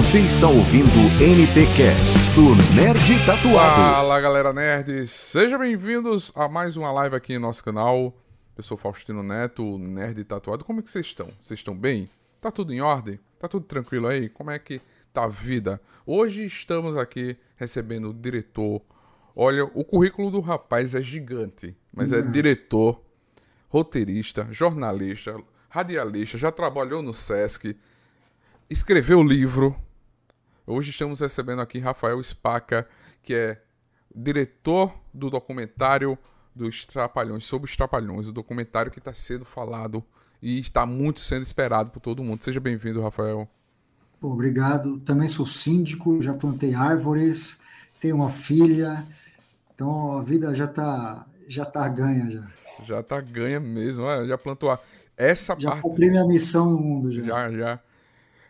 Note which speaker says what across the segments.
Speaker 1: Você está ouvindo o NTcast do Nerd Tatuado.
Speaker 2: Fala galera nerds, sejam bem-vindos a mais uma live aqui no nosso canal. Eu sou Faustino Neto, Nerd Tatuado. Como é que vocês estão? Vocês estão bem? Tá tudo em ordem? Tá tudo tranquilo aí? Como é que tá a vida? Hoje estamos aqui recebendo o diretor. Olha, o currículo do rapaz é gigante, mas é diretor, roteirista, jornalista, radialista, já trabalhou no SESC, escreveu livro. Hoje estamos recebendo aqui Rafael Spaca, que é diretor do documentário dos Trapalhões, sobre os Trapalhões, o documentário que está sendo falado e está muito sendo esperado por todo mundo. Seja bem-vindo, Rafael.
Speaker 3: Obrigado. Também sou síndico, já plantei árvores, tenho uma filha, então a vida já está já tá ganha já.
Speaker 2: Já tá ganha mesmo, já plantou a... essa
Speaker 3: Já
Speaker 2: parte
Speaker 3: cumpri minha missão no mundo já.
Speaker 2: já já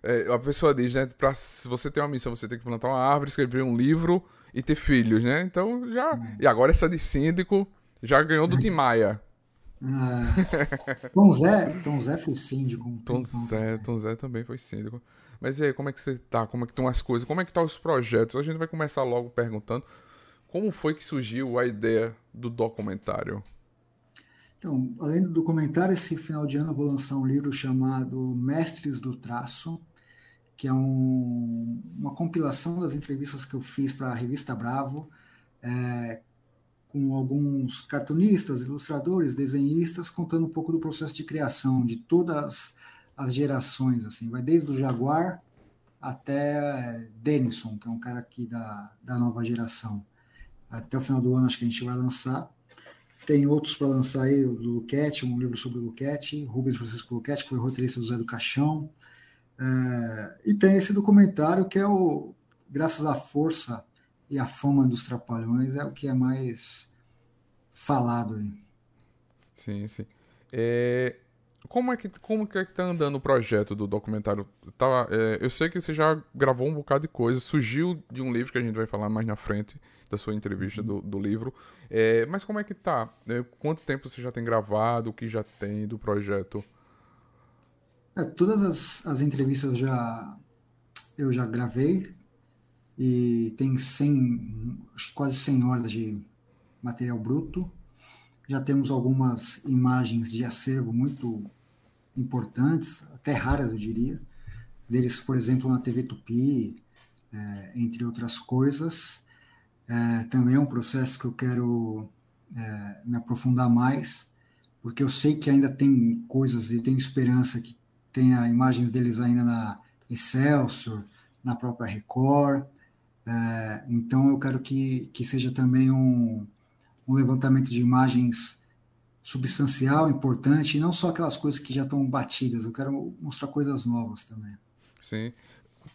Speaker 2: é, a pessoa diz, né, para se você tem uma missão, você tem que plantar uma árvore, escrever um livro e ter filhos, né? Então já e agora essa de síndico já ganhou do Tim Maia.
Speaker 3: Ah, Tom Zé, Tom Zé foi síndico. um
Speaker 2: Tom Zé,
Speaker 3: também.
Speaker 2: Tom Zé também foi síndico. Mas e aí, como é que você tá? Como é que estão as coisas? Como é que tá os projetos? A gente vai começar logo perguntando como foi que surgiu a ideia do documentário.
Speaker 3: Então, além do documentário, esse final de ano eu vou lançar um livro chamado Mestres do Traço, que é um- uma compilação das entrevistas que eu fiz para a revista Bravo, é, com alguns cartunistas, ilustradores, desenhistas, contando um pouco do processo de criação de todas as gerações, assim, vai desde o Jaguar até Denison, que é um cara aqui da, da nova geração. Até o final do ano acho que a gente vai lançar. Tem outros para lançar aí, o do Luquete, um livro sobre o Luquete, Rubens Francisco Luquete, que foi roteirista do Zé do Caixão. É, e tem esse documentário que é o Graças à Força e à Fama dos Trapalhões, é o que é mais falado aí.
Speaker 2: Sim, sim. É, como é que como que é que tá andando o projeto do documentário? Tá, é, eu sei que você já gravou um bocado de coisa, surgiu de um livro que a gente vai falar mais na frente da sua entrevista do, do livro. É, mas como é que tá? É, quanto tempo você já tem gravado? O que já tem do projeto?
Speaker 3: É, todas as, as entrevistas já eu já gravei e tem 100, acho que quase 100 horas de material bruto. Já temos algumas imagens de acervo muito importantes, até raras, eu diria. Deles, por exemplo, na TV Tupi, é, entre outras coisas. É, também é um processo que eu quero é, me aprofundar mais, porque eu sei que ainda tem coisas e tenho esperança que tenha imagens deles ainda na Excelsior, na própria Record. É, então eu quero que, que seja também um, um levantamento de imagens substancial, importante, e não só aquelas coisas que já estão batidas. Eu quero mostrar coisas novas também.
Speaker 2: Sim.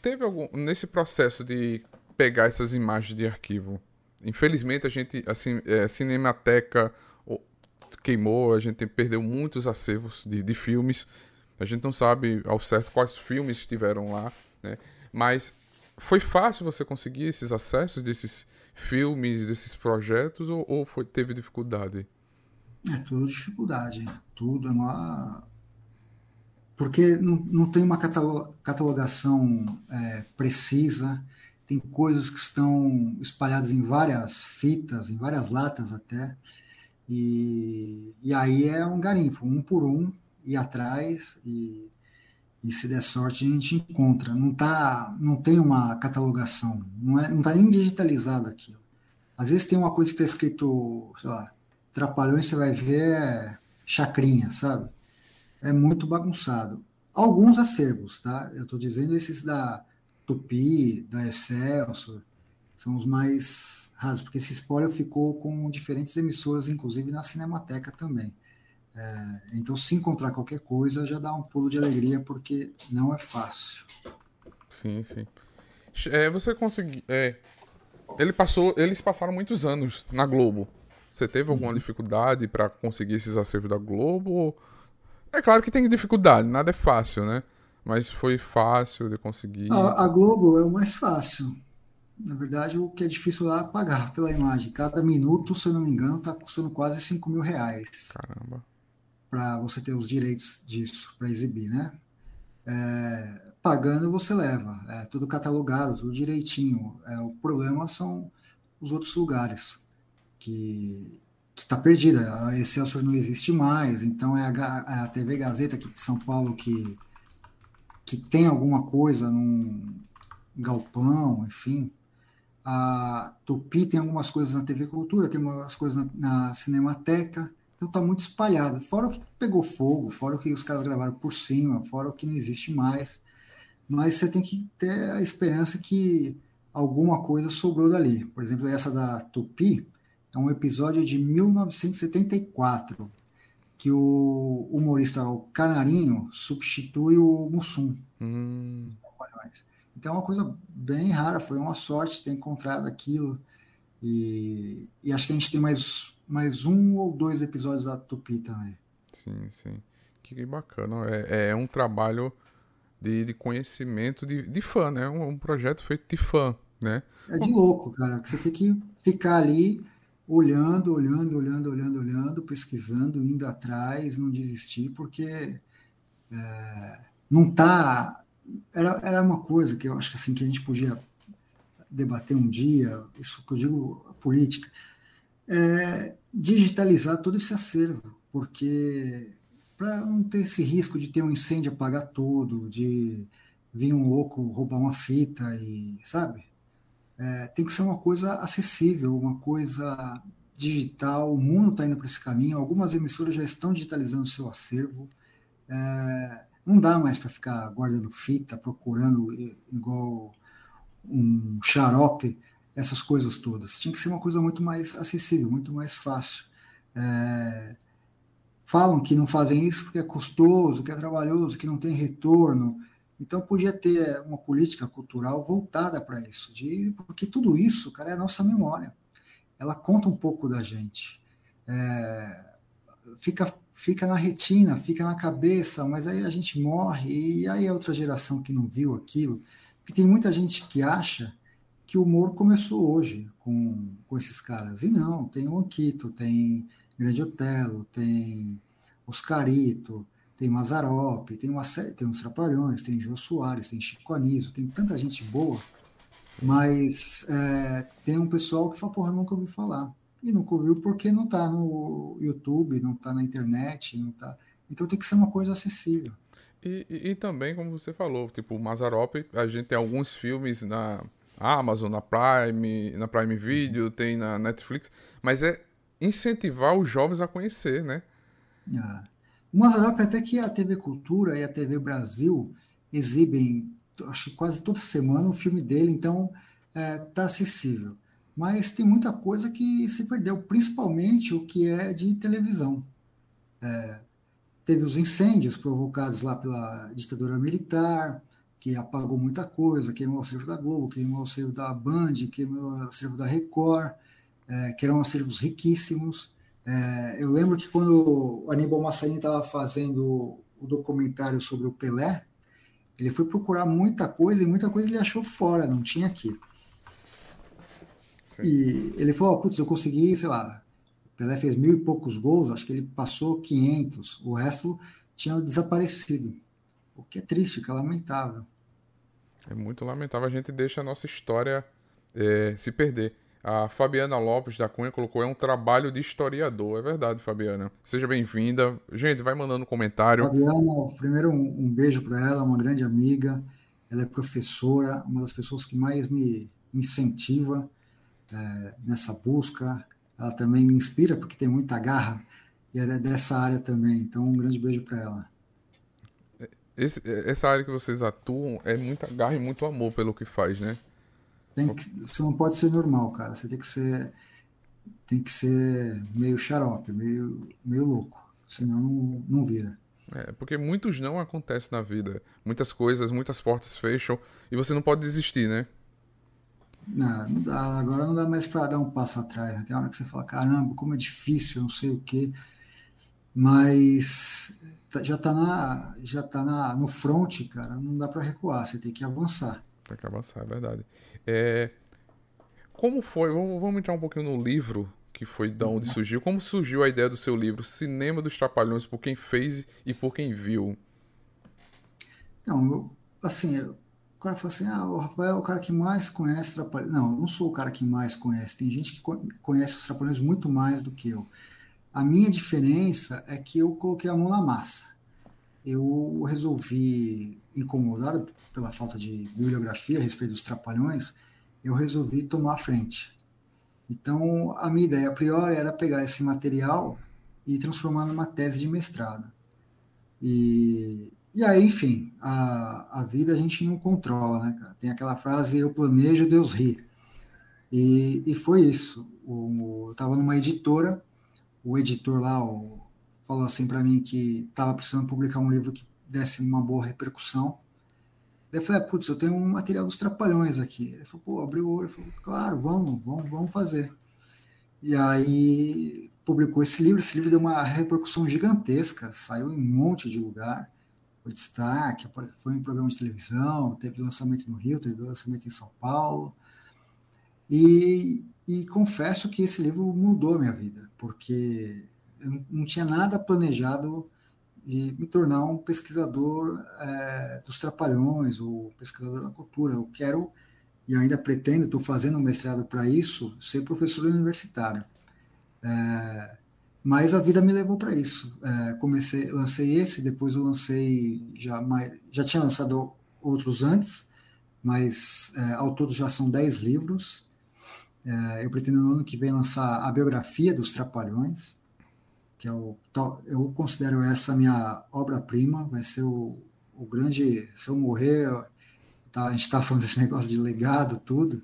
Speaker 2: Teve algum nesse processo de pegar essas imagens de arquivo? Infelizmente a gente assim, é, Cinemateca queimou, a gente perdeu muitos acervos de, de filmes. A gente não sabe ao certo quais filmes estiveram lá, né? Mas foi fácil você conseguir esses acessos desses filmes, desses projetos, ou, ou foi, teve dificuldade?
Speaker 3: É tudo dificuldade, tudo é uma... Porque não, não tem uma catalo- catalogação é, precisa, tem coisas que estão espalhadas em várias fitas, em várias latas até, e, e aí é um garimpo, um por um, ir atrás e, e se der sorte a gente encontra. Não, tá, não tem uma catalogação, não está não tá nem digitalizado aquilo. Às vezes tem uma coisa que está escrito, sei lá, Trapalhões, você vai ver é chacrinha, sabe? É muito bagunçado. Alguns acervos, tá? Eu estou dizendo esses da Tupi, da Excelsior, são os mais raros, porque esse spoiler ficou com diferentes emissoras, inclusive na Cinemateca também. É, então, se encontrar qualquer coisa, já dá um pulo de alegria, porque não é fácil.
Speaker 2: Sim, sim. É, você conseguiu. É, ele passou, eles passaram muitos anos na Globo. Você teve alguma dificuldade pra conseguir esses acervos da Globo? É claro que tem dificuldade, nada é fácil, né? Mas foi fácil de conseguir.
Speaker 3: A, a Globo é o mais fácil. Na verdade, o que é difícil lá é pagar pela imagem. Cada minuto, se eu não me engano, está custando quase 5 mil reais
Speaker 2: Caramba.
Speaker 3: Para você ter os direitos disso, para exibir, né? É, pagando você leva, é tudo catalogado, tudo direitinho. É, o problema são os outros lugares que está perdida. A Excelsior não existe mais, então é a, é a TV Gazeta aqui de São Paulo que, que tem alguma coisa num galpão, enfim. A Tupi tem algumas coisas na TV Cultura, tem umas coisas na, na Cinemateca, então está muito espalhado. Fora o que pegou fogo, fora o que os caras gravaram por cima, fora o que não existe mais. Mas você tem que ter a esperança que alguma coisa sobrou dali. Por exemplo, essa da Tupi é um episódio de 1974, que o humorista o Canarinho substitui o Mussum. Hum. Então é uma coisa bem rara, foi uma sorte ter encontrado aquilo. E, e, acho que a gente tem mais, mais um ou dois episódios da Tupi também.
Speaker 2: Sim, sim. Que bacana. É, é um trabalho de, de conhecimento de, de fã, né? Um, um, projeto feito de fã, né?
Speaker 3: É de louco, cara. Você tem que ficar ali olhando, olhando, olhando, olhando, olhando, pesquisando, indo atrás, não desistir, porque é, não tá. Era, era uma coisa que eu acho que assim que a gente podia debater um dia, isso que eu digo a política, é digitalizar todo esse acervo, porque para não ter esse risco de ter um incêndio apagar tudo, de vir um louco roubar uma fita e sabe? É, tem que ser uma coisa acessível, uma coisa digital. O mundo está indo para esse caminho. Algumas emissoras já estão digitalizando o seu acervo. É, não dá mais para ficar guardando fita, procurando igual um xarope, essas coisas todas. Tinha que ser uma coisa muito mais acessível, muito mais fácil. É, falam que não fazem isso porque é custoso, que é trabalhoso, que não tem retorno. Então podia ter uma política cultural voltada para isso, de, porque tudo isso, cara, é a nossa memória. Ela conta um pouco da gente. É, fica, fica na retina, fica na cabeça, mas aí a gente morre e aí a outra geração que não viu aquilo, porque tem muita gente que acha que o humor começou hoje com, com esses caras. E não, tem o Anquito, tem Grande Otelo, tem Oscarito, tem Mazarop, tem uma série, tem os Trapalhões, tem Jô Soares, tem Chico Anísio, tem tanta gente boa, mas é, tem um pessoal que fala, porra, nunca ouviu falar. E nunca ouviu porque não está no YouTube, não está na internet, não tá. Então tem que ser uma coisa acessível.
Speaker 2: E, e, e, também, como você falou, tipo, o Mazarop, a gente tem alguns filmes na Amazon, na Prime, na Prime Video, tem na Netflix, mas é incentivar os jovens a conhecer, né?
Speaker 3: Ah. O Mazarop até que a TV Cultura e a TV Brasil exibem, acho que quase toda semana, o filme dele, então está é, tá acessível. Mas tem muita coisa que se perdeu, principalmente o que é de televisão. É, teve os incêndios provocados lá pela ditadura militar, que apagou muita coisa, queimou o acervo da Globo, queimou o acervo da Band, queimou o acervo da Record, é, que eram acervos riquíssimos. É, eu lembro que quando o Aníbal Massaini estava fazendo o documentário sobre o Pelé, ele foi procurar muita coisa e muita coisa ele achou fora, não tinha aqui. Sim. E ele falou: oh, putz, eu consegui, sei lá, Pelé fez mil e poucos gols, acho que ele passou 500, o resto tinha desaparecido. O que é triste, que é lamentável.
Speaker 2: É muito lamentável, a gente deixa a nossa história é, se perder. A Fabiana Lopes da Cunha colocou: é um trabalho de historiador. É verdade, Fabiana. Seja bem-vinda. Gente, vai mandando um comentário.
Speaker 3: Fabiana, primeiro um, um beijo para ela, uma grande amiga. Ela é professora, uma das pessoas que mais me incentiva é, nessa busca. Ela também me inspira, porque tem muita garra e é dessa área também. Então, um grande beijo para ela.
Speaker 2: Esse, essa área que vocês atuam é muita garra e muito amor pelo que faz, né?
Speaker 3: Tem que, você não pode ser normal, cara. Você tem que ser tem que ser meio xarope, meio, meio louco. Senão não, não vira.
Speaker 2: É, porque muitos não acontecem na vida. Muitas coisas, muitas portas fecham e você não pode desistir, né?
Speaker 3: Não, não dá, agora não dá mais para dar um passo atrás. Né? Tem hora que você fala, caramba, como é difícil, não sei o quê. Mas tá, já tá na já tá na no front, cara, não dá para recuar, você tem que avançar.
Speaker 2: Tem que avançar, é verdade. É, como foi? Vamos, vamos, entrar um pouquinho no livro que foi da onde surgiu. Como surgiu a ideia do seu livro Cinema dos Trapalhões por quem fez e por quem viu?
Speaker 3: Não, assim, o cara falou assim, ah, o Rafael é o cara que mais conhece Trapalhões. Não, eu não sou o cara que mais conhece. Tem gente que conhece os Trapalhões muito mais do que eu. A minha diferença é que eu coloquei a mão na massa. Eu resolvi, incomodado pela falta de bibliografia a respeito dos Trapalhões, eu resolvi tomar a frente. Então, a minha ideia a priori era pegar esse material e transformar numa tese de mestrado. E, e aí, enfim, a, a vida a gente não controla, né, cara? Tem aquela frase, eu planejo, Deus ri. E, e foi isso. O, eu estava numa editora, o editor lá o, falou assim para mim que estava precisando publicar um livro que desse uma boa repercussão. Daí eu falei, ah, putz, eu tenho um material dos Trapalhões aqui. Ele falou, pô, abriu o olho. Falou, claro, vamos, vamos, vamos fazer. E aí publicou esse livro. Esse livro deu uma repercussão gigantesca, saiu em um monte de lugar, foi destaque, foi em programa de televisão, teve lançamento no Rio, teve lançamento em São Paulo. E, e confesso que esse livro mudou minha vida, porque eu não tinha nada planejado de me tornar um pesquisador é, dos trapalhões ou pesquisador da cultura. Eu quero e ainda pretendo, estou fazendo um mestrado para isso, ser professor universitário. É, mas a vida me levou para isso. É, comecei, lancei esse, depois eu lancei já mais, já tinha lançado outros antes, mas é, ao todo já são 10 livros. É, eu pretendo no ano que vem lançar a biografia dos Trapalhões que é o eu considero essa minha obra-prima, vai ser o, o grande, se eu morrer, tá, a gente está falando desse negócio de legado, tudo,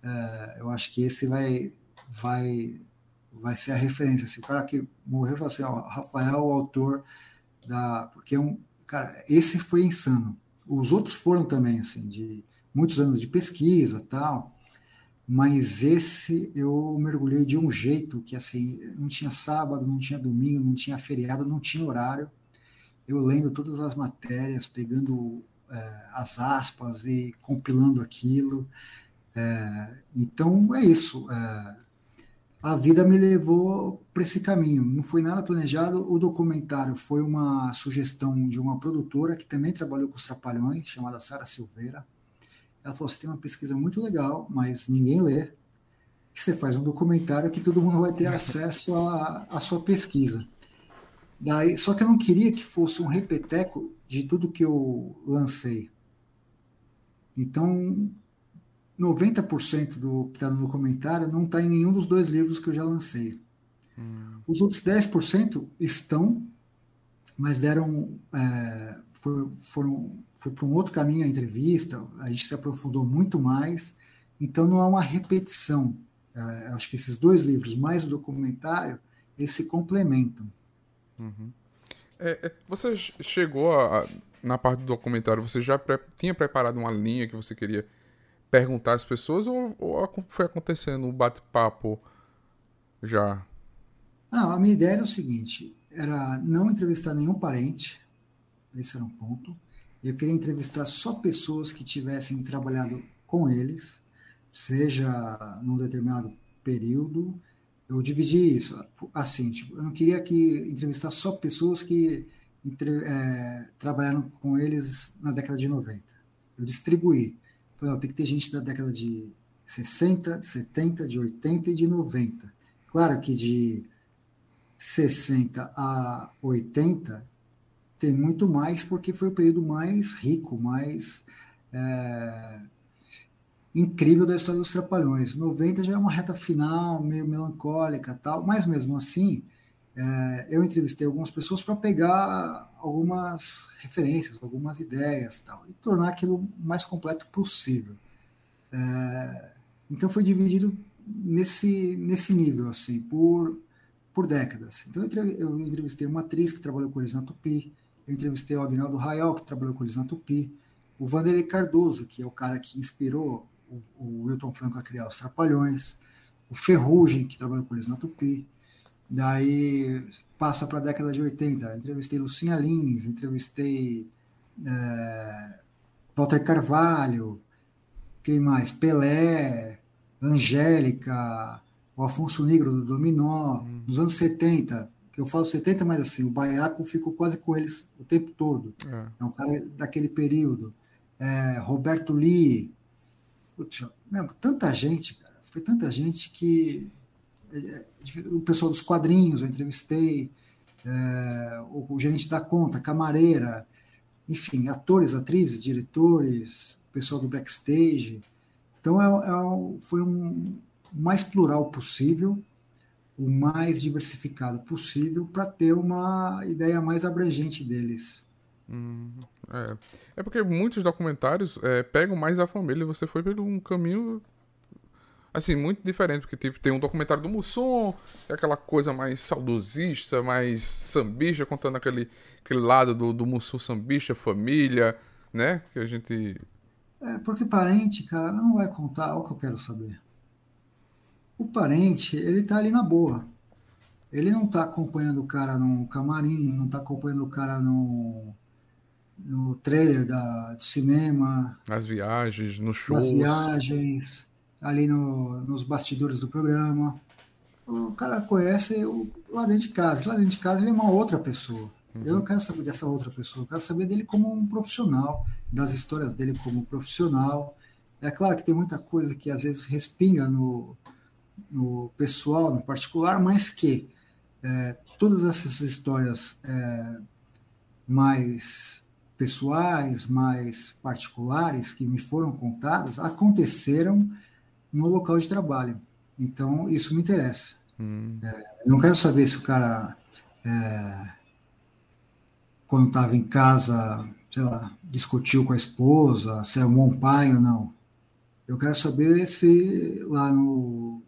Speaker 3: é, eu acho que esse vai, vai, vai ser a referência. Se o cara que morreu fala assim, ó, Rafael, o autor da, porque é um, cara, esse foi insano. Os outros foram também, assim, de muitos anos de pesquisa, tal, mas esse eu mergulhei de um jeito que assim não tinha sábado, não tinha domingo, não tinha feriado, não tinha horário. Eu lendo todas as matérias, pegando é, as aspas e compilando aquilo. É, então é isso. É, a vida me levou para esse caminho. Não foi nada planejado. O documentário foi uma sugestão de uma produtora que também trabalhou com os Trapalhões, chamada Sara Silveira ela falou: você tem uma pesquisa muito legal, mas ninguém lê. Você faz um documentário que todo mundo vai ter acesso à, sua pesquisa. Daí, só que eu não queria que fosse um repeteco de tudo que eu lancei. Então, 90% do que está no documentário não está em nenhum dos dois livros que eu já lancei. Hum. Os outros 10% estão, mas deram é, foi, foram, foi para um outro caminho a entrevista, a gente se aprofundou muito mais, então não há uma repetição. É, acho que esses dois livros, mais o documentário, eles se complementam.
Speaker 2: Uhum. É, é, você chegou a, na parte do documentário, você já pre tinha preparado uma linha que você queria perguntar às pessoas ou, ou foi acontecendo um bate-papo já?
Speaker 3: Não, a minha ideia era o seguinte: era não entrevistar nenhum parente, esse era um ponto. Eu queria entrevistar só pessoas que tivessem trabalhado com eles, seja num determinado período. Eu dividi isso assim, tipo, eu não queria que entrevistar só pessoas que entre, é, trabalharam com eles na década de 90. Eu distribuí. Ó, tem que ter gente da década de 60, de 70, de 80 e de 90. Claro que de 60 a 80 tem muito mais porque foi o período mais rico, mais é, incrível da história dos Trapalhões. 90 já é uma reta final, meio melancólica tal, mas mesmo assim, é, eu entrevistei algumas pessoas para pegar algumas referências, algumas ideias tal, e tornar aquilo mais completo possível. É, então foi dividido nesse, nesse nível, assim, por, por décadas. Então eu entrevistei uma atriz que trabalhou com eles na Tupi, eu entrevistei o Agnaldo Raiol, que trabalhou com eles na Tupi, o Vanderlei Cardoso, que é o cara que inspirou o, o Wilton Franco a criar os Trapalhões, o Ferrugem, que trabalhou com eles na Tupi, daí passa para a década de 80, entrevistei Lucinha Lins, entrevistei é, Walter Carvalho, quem mais? Pelé, Angélica, o Afonso Negro do Dominó, hum. nos anos 70, que eu falo 70, mas assim, o Baiaco ficou quase com eles o tempo todo. É, é um cara daquele período. é, Roberto Lee. Putz, lembro, tanta gente, cara. Foi tanta gente que. O pessoal dos quadrinhos eu entrevistei, é, o, o, gerente da conta, camareira, enfim, atores, atrizes, diretores, pessoal do backstage. Então é, é, foi um o mais plural possível, o mais diversificado possível, para ter uma ideia mais abrangente deles.
Speaker 2: Hum, é. é porque muitos documentários é, pegam mais a família você foi por um caminho assim, muito diferente, porque tipo, tem um documentário do Mussum, é aquela coisa mais saudosista, mais sambista, contando aquele, aquele lado do, do Mussum sambista, família, né? Que a gente.
Speaker 3: É, porque parente, cara, não vai contar o que eu quero saber. O parente, ele tá ali na boa. Ele não tá acompanhando o cara no camarim, não tá acompanhando o cara no, no trailer da, do cinema.
Speaker 2: Nas viagens, nos shows.
Speaker 3: Nas viagens ali no, nos bastidores do programa. O cara conhece o, lá dentro de casa. Lá dentro de casa ele é uma outra pessoa. Uhum. Eu não quero saber dessa outra pessoa, eu quero saber dele como um profissional, das histórias dele como profissional. É claro que tem muita coisa que às vezes respinga no, no pessoal, no particular, mas que é, todas essas histórias é, mais pessoais, mais particulares que me foram contadas aconteceram no local de trabalho. Então, isso me interessa. Hum. É, não quero saber se o cara, é, quando estava em casa, sei lá, discutiu com a esposa, se é um bom pai ou não. Eu quero saber se lá no,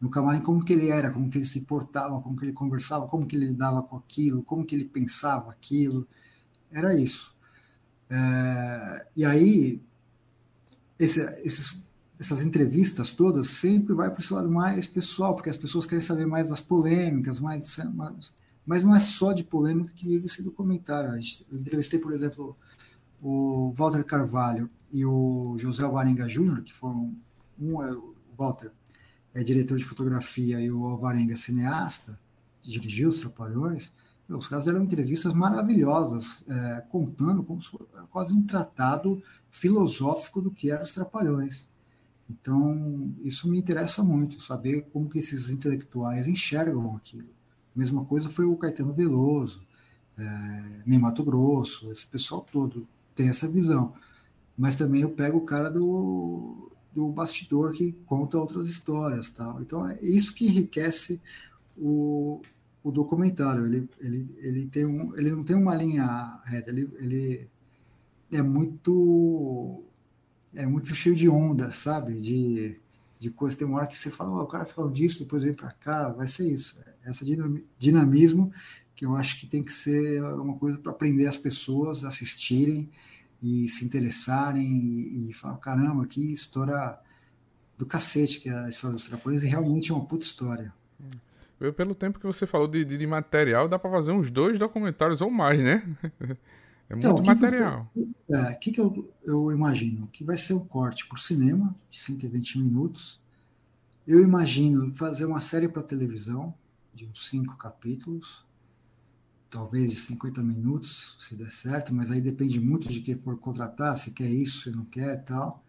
Speaker 3: no camarim como que ele era, como que ele se portava, como que ele conversava, como que ele lidava com aquilo, como que ele pensava aquilo. Era isso. É, e aí, esse, esses essas entrevistas todas sempre vai para esse lado mais pessoal, porque as pessoas querem saber mais das polêmicas, mais, mais mas não é só de polêmica que vive esse documentário. Eu entrevistei, por exemplo, o Walter Carvalho e o José Alvarenga Júnior, que foram um é o Walter é diretor de fotografia e o Alvarenga é cineasta, dirigiu os Trapalhões. Os caras eram entrevistas maravilhosas, é, contando como quase um tratado filosófico do que eram os Trapalhões. Então, isso me interessa muito, saber como que esses intelectuais enxergam aquilo. Mesma coisa foi o Caetano Veloso, é, nem Mato Grosso, esse pessoal todo tem essa visão. Mas também eu pego o cara do, do bastidor que conta outras histórias. Tal. Então, é isso que enriquece o, o documentário. Ele, ele, ele, tem um, ele não tem uma linha reta, ele, ele é muito é muito cheio de onda, sabe? De, de coisa. Tem uma hora que você fala, oh, o cara falou disso, depois vem para cá, vai ser isso. Essa dinamismo que eu acho que tem que ser uma coisa para aprender as pessoas a assistirem e se interessarem e, e falar, caramba, que história do cacete que é a história dos Trapalhões e realmente é uma puta história.
Speaker 2: Pelo tempo que você falou de, de, de material, dá para fazer uns dois documentários ou mais, né? É muito então, material.
Speaker 3: O que, é, que, que eu, eu imagino? Que vai ser um corte por cinema, de 120 minutos. Eu imagino fazer uma série para televisão, de uns cinco capítulos, talvez de 50 minutos, se der certo, mas aí depende muito de quem for contratar, se quer isso, se não quer e tal.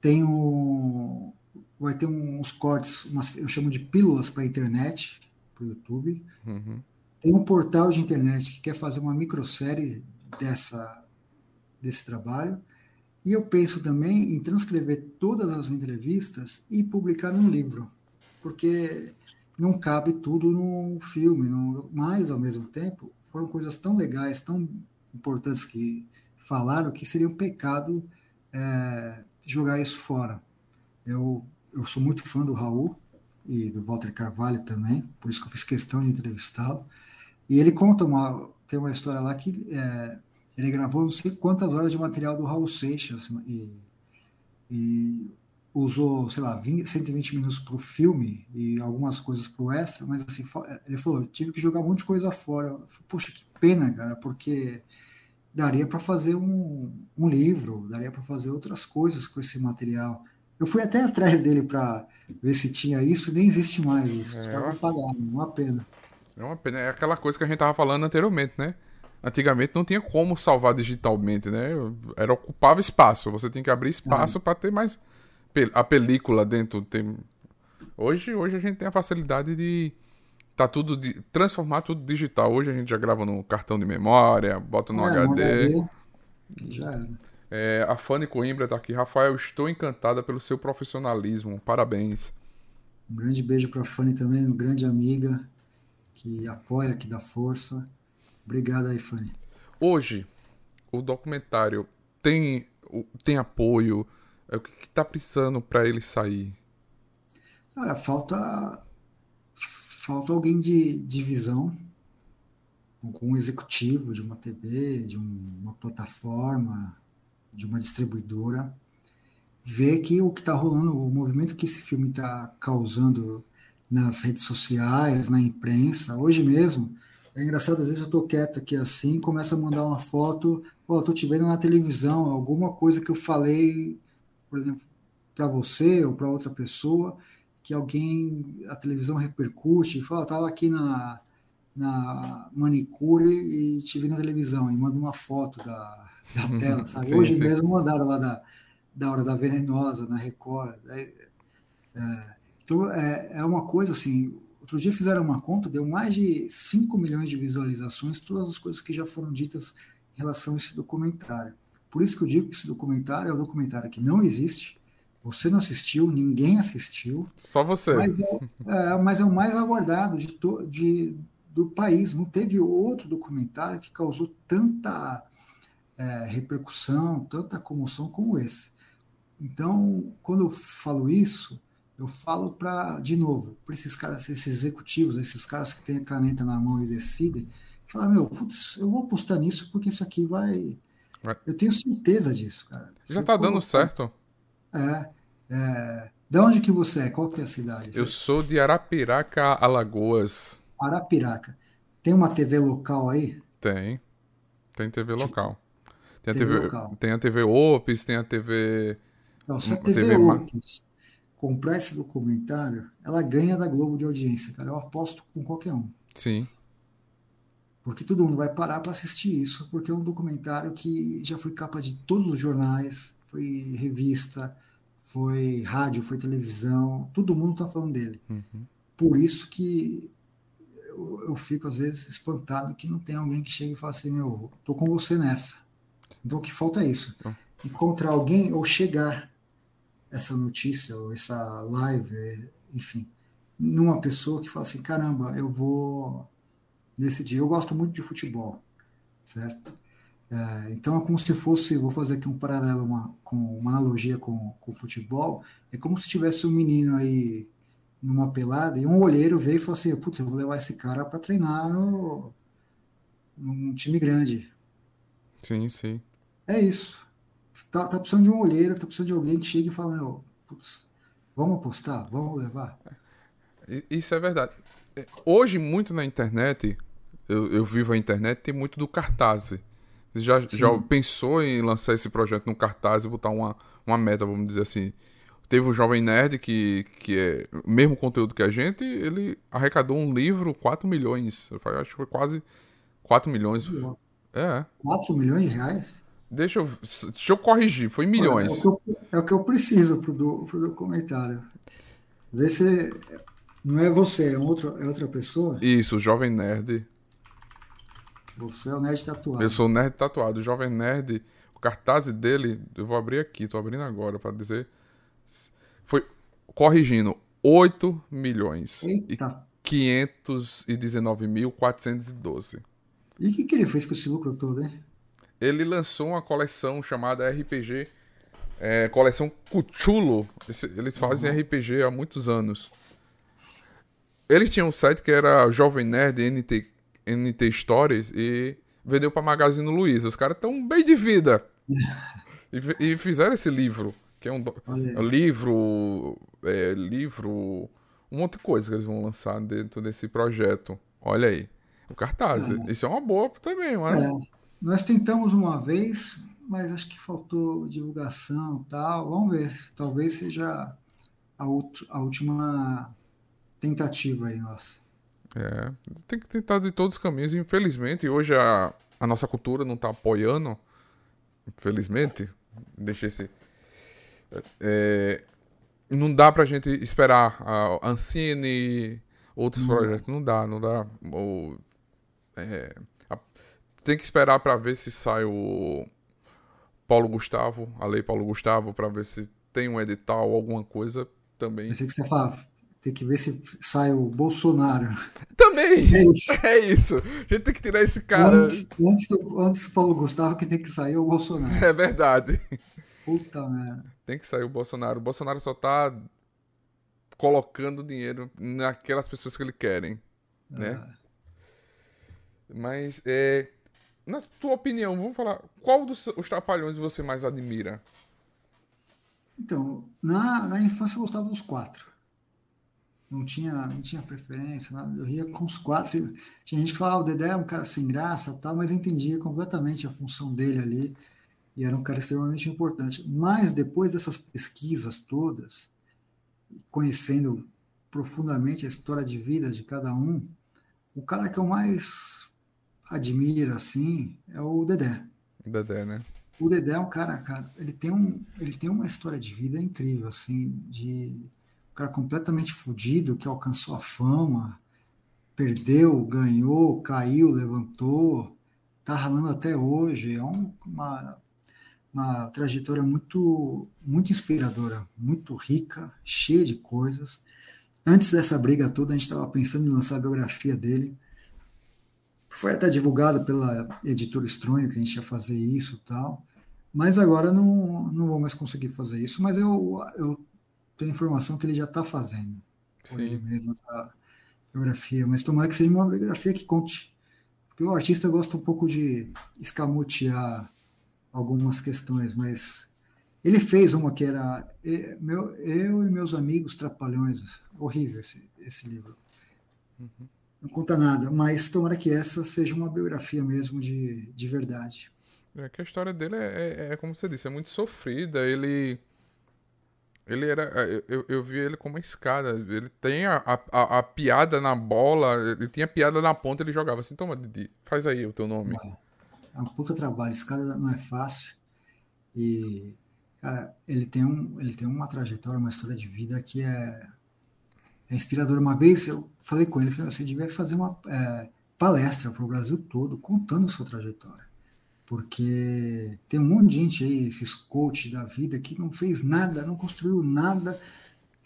Speaker 3: Tem um, vai ter uns cortes, umas, eu chamo de pílulas para a internet, para o YouTube. Uhum. Tem um portal de internet que quer fazer uma microsérie dessa, desse trabalho. E eu penso também em transcrever todas as entrevistas e publicar num livro, porque não cabe tudo no filme, no, mas ao mesmo tempo foram coisas tão legais, tão importantes que falaram que seria um pecado é, jogar isso fora. Eu, eu sou muito fã do Raul e do Walter Carvalho também, por isso que eu fiz questão de entrevistá-lo. E ele conta uma, tem uma história lá que é, ele gravou não sei quantas horas de material do Raul Seixas e, e usou, sei lá, 20, 120 minutos para o filme e algumas coisas para o extra, mas assim, ele falou, tive que jogar um monte de coisa fora. Falei, Poxa, que pena, cara, porque daria para fazer um, um livro, daria para fazer outras coisas com esse material. Eu fui até atrás dele para ver se tinha isso, nem existe mais isso. Os é, caras pagaram, uma pena.
Speaker 2: É uma pena. É aquela coisa que a gente tava falando anteriormente, né? antigamente não tinha como salvar digitalmente, né? Era ocupava espaço. Você tem que abrir espaço para ter mais a película dentro. Tem... Hoje, hoje a gente tem a facilidade de tá tudo de transformar tudo digital. Hoje a gente já grava no cartão de memória, bota no é, HD. Já era. É, a Fanny Coimbra tá aqui. Rafael, estou encantada pelo seu profissionalismo. Parabéns.
Speaker 3: Um grande beijo para a Fanny também, uma grande amiga que apoia, que dá força. Obrigado aí, Fanny.
Speaker 2: Hoje, o documentário tem, tem apoio. É o que está precisando para ele sair?
Speaker 3: Cara, falta falta alguém de, de visão, algum executivo de uma TV, de um, uma plataforma, de uma distribuidora, ver que o que está rolando, o movimento que esse filme está causando nas redes sociais, na imprensa, hoje mesmo, é engraçado, às vezes eu estou quieto aqui assim, começa a mandar uma foto, pô, estou te vendo na televisão, alguma coisa que eu falei, por exemplo, para você ou para outra pessoa, que alguém, a televisão repercute, fala, estava aqui na, na manicure e te vi na televisão, e manda uma foto da, da uhum. tela, sabe? Sim, Hoje sim. mesmo mandaram lá da, da Hora da Venenosa, na Record. É, é, então, é, é uma coisa assim, outro dia fizeram uma conta, deu mais de 5 milhões de visualizações, todas as coisas que já foram ditas em relação a esse documentário. Por isso que eu digo que esse documentário é um documentário que não existe, você não assistiu, ninguém assistiu.
Speaker 2: Só você.
Speaker 3: Mas é, é mas é o mais aguardado de, to, de, do país. Não teve outro documentário que causou tanta é, repercussão, tanta comoção como esse. Então, quando eu falo isso, eu falo para, de novo, para esses caras, esses executivos, esses caras que têm a caneta na mão e decidem, falar, meu, putz, eu vou apostar nisso porque isso aqui vai. Eu tenho certeza disso, cara.
Speaker 2: Já está dando certo.
Speaker 3: É, é, de onde que você é? Qual que é a cidade?
Speaker 2: Eu sou de Arapiraca, Alagoas.
Speaker 3: Arapiraca. Tem uma TV local aí?
Speaker 2: Tem. Tem TV local. Tem a TV, TV local. Tem a TV Opes, tem a TV.
Speaker 3: Não, se a TV, TV Opes comprar esse documentário, ela ganha da Globo de audiência, cara. Eu aposto com qualquer um.
Speaker 2: Sim.
Speaker 3: Porque todo mundo vai parar para assistir isso, porque é um documentário que já foi capa de todos os jornais, foi revista, foi rádio, foi televisão, todo mundo está falando dele. Uhum. Por isso que eu, eu, fico às vezes espantado que não tem alguém que chegue e fale assim, meu, tô com você nessa. Então o que falta é isso. Uhum. Encontrar alguém ou chegar essa notícia ou essa live, enfim, numa pessoa que fala assim, caramba, eu vou decidir. Eu gosto muito de futebol, certo? É, então é como se fosse, vou fazer aqui um paralelo, uma, com uma analogia com, com o futebol, é como se tivesse um menino aí numa pelada e um olheiro veio e falou assim, putz, eu vou levar esse cara para treinar no, num time grande.
Speaker 2: Sim, sim.
Speaker 3: É isso. Tá, tá precisando de um olheiro, tá precisando de alguém que chegue e fale, putz, vamos apostar, vamos levar.
Speaker 2: Isso é verdade. É, hoje, muito na internet, eu, eu vivo a internet, tem muito do cartaz. Já, já pensou em lançar esse projeto no cartaz e botar uma, uma meta, vamos dizer assim? Teve o Jovem Nerd, que, que é o mesmo conteúdo que a gente, ele arrecadou um livro, 4 milhões. Eu acho que foi quase 4 milhões.
Speaker 3: É. 4 milhões de reais?
Speaker 2: Deixa eu, deixa eu corrigir, foi milhões.
Speaker 3: É o que eu, é o que eu preciso pro, do, pro documentário. Vê se. Não é você, é, outro, é outra pessoa?
Speaker 2: Isso, o Jovem Nerd.
Speaker 3: Você é o nerd tatuado.
Speaker 2: Eu sou o nerd tatuado. O jovem nerd, o cartaz dele, eu vou abrir aqui, tô abrindo agora para dizer. Foi, corrigindo, 8 milhões Eita. e 519.412.
Speaker 3: E o que, que ele fez com esse lucro todo, hein?
Speaker 2: Ele lançou uma coleção chamada RPG, é, coleção Cuchulo. Eles fazem uhum. RPG há muitos anos. Eles tinham um site que era Jovem Nerd NT, NT Stories e vendeu pra Magazine Luiza. Os caras estão bem de vida. e, e, fizeram esse livro, que é um, um livro, é, livro, um monte de coisa que eles vão lançar dentro desse projeto. Olha aí, o cartaz. É. Isso é uma boa também, mas... É.
Speaker 3: Nós tentamos uma vez, mas acho que faltou divulgação tal. Vamos ver, talvez seja a, a última tentativa aí nossa.
Speaker 2: É, tem que tentar de todos os caminhos. Infelizmente, hoje a, a nossa cultura não está apoiando. Infelizmente, deixa esse. É, não dá pra gente esperar a Ancine, outros hum. projetos. Não dá, não dá. Ou, é, a, tem que esperar para ver se sai o Paulo Gustavo, a lei Paulo Gustavo, para ver se tem um edital, alguma coisa também.
Speaker 3: Pensei que você fala, tem que ver se sai o Bolsonaro.
Speaker 2: Também! É isso. É isso. A gente tem que tirar esse cara.
Speaker 3: Antes, antes, do, antes do Paulo Gustavo, que tem que sair é o Bolsonaro.
Speaker 2: É verdade.
Speaker 3: Puta merda.
Speaker 2: Tem que sair o Bolsonaro. O Bolsonaro só tá colocando dinheiro naquelas pessoas que ele querem, né? Ah. Mas, é, na tua opinião, vamos falar, qual dos os trapalhões você mais admira?
Speaker 3: Então, na, na infância eu gostava dos quatro. Não tinha, não tinha preferência, nada. eu ria com os quatro. Tinha gente que falava, ah, o Dedé é um cara sem graça tal, mas eu entendia completamente a função dele ali e era um cara extremamente importante. Mas depois dessas pesquisas todas, conhecendo profundamente a história de vida de cada um, o cara que eu mais admiro assim é o Dedé.
Speaker 2: O Dedé, né?
Speaker 3: O Dedé é um cara, cara, ele tem um, ele tem uma história de vida incrível assim, de um cara completamente fodido que alcançou a fama, perdeu, ganhou, caiu, levantou, tá ralando até hoje. É um, uma uma trajetória muito, muito inspiradora, muito rica, cheia de coisas. Antes dessa briga toda, a gente estava pensando em lançar a biografia dele. Foi até divulgado pela editora Estronho que a gente ia fazer isso e tal. Mas agora não, não vou mais conseguir fazer isso. Mas eu, eu tenho informação que ele já está fazendo. Por ele mesmo, essa biografia. Mas tomara que seja uma biografia que conte. Porque o artista gosta um pouco de escamotear algumas questões, mas ele fez uma que era meu, Eu e Meus Amigos Trapalhões. Horrível esse, esse livro. Uhum. Não conta nada, mas tomara que essa seja uma biografia mesmo de, de verdade.
Speaker 2: É que a história dele é, é, é, como você disse, é muito sofrida. Ele. Ele era. Eu, eu vi ele como uma escada. Ele tem a, a, a, piada na bola, ele tinha piada na ponta, ele jogava assim: toma, Didi, faz aí o teu nome.
Speaker 3: É é um puta trabalho. Esse cara não é fácil. E, cara, ele tem, um, ele tem uma trajetória, uma história de vida que é, é inspiradora. Uma vez eu falei com ele, falei, você devia fazer uma é, palestra para o Brasil todo, contando a sua trajetória. Porque tem um monte de gente aí, esses coaches da vida, que não fez nada, não construiu nada,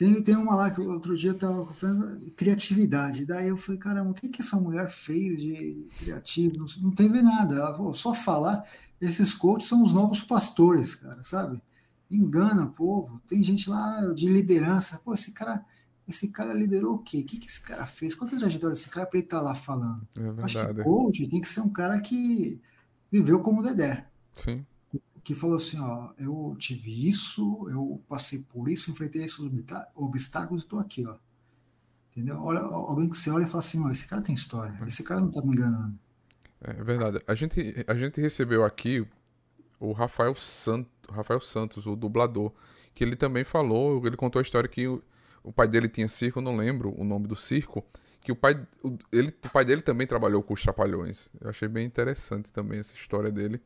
Speaker 3: tem, tem uma lá que outro dia estava falando criatividade. Daí eu falei, caramba, o que, que essa mulher fez de criativo? Não teve nada. Ela falou, só falar, esses coaches são os novos pastores, cara, sabe? Engana o povo. Tem gente lá de liderança. Pô, esse cara, esse cara liderou o quê? O que, que esse cara fez? Qual é a trajetória desse cara para ele estar tá lá falando?
Speaker 2: É verdade. Acho
Speaker 3: que coach tem que ser um cara que viveu como o Dedé.
Speaker 2: Sim
Speaker 3: que falou assim, ó, eu tive isso, eu passei por isso, enfrentei esses obstáculos e estou aqui, ó. Entendeu? Olha, alguém que você olha e fala assim, ó, esse cara tem história, esse cara não está me enganando.
Speaker 2: É verdade. A gente, a gente recebeu aqui o Rafael, Sant, Rafael Santos, o dublador, que ele também falou, ele contou a história que o, pai dele tinha circo, não lembro o nome do circo, que o pai, o, ele, o pai dele também trabalhou com os Trapalhões. Eu achei bem interessante também essa história dele.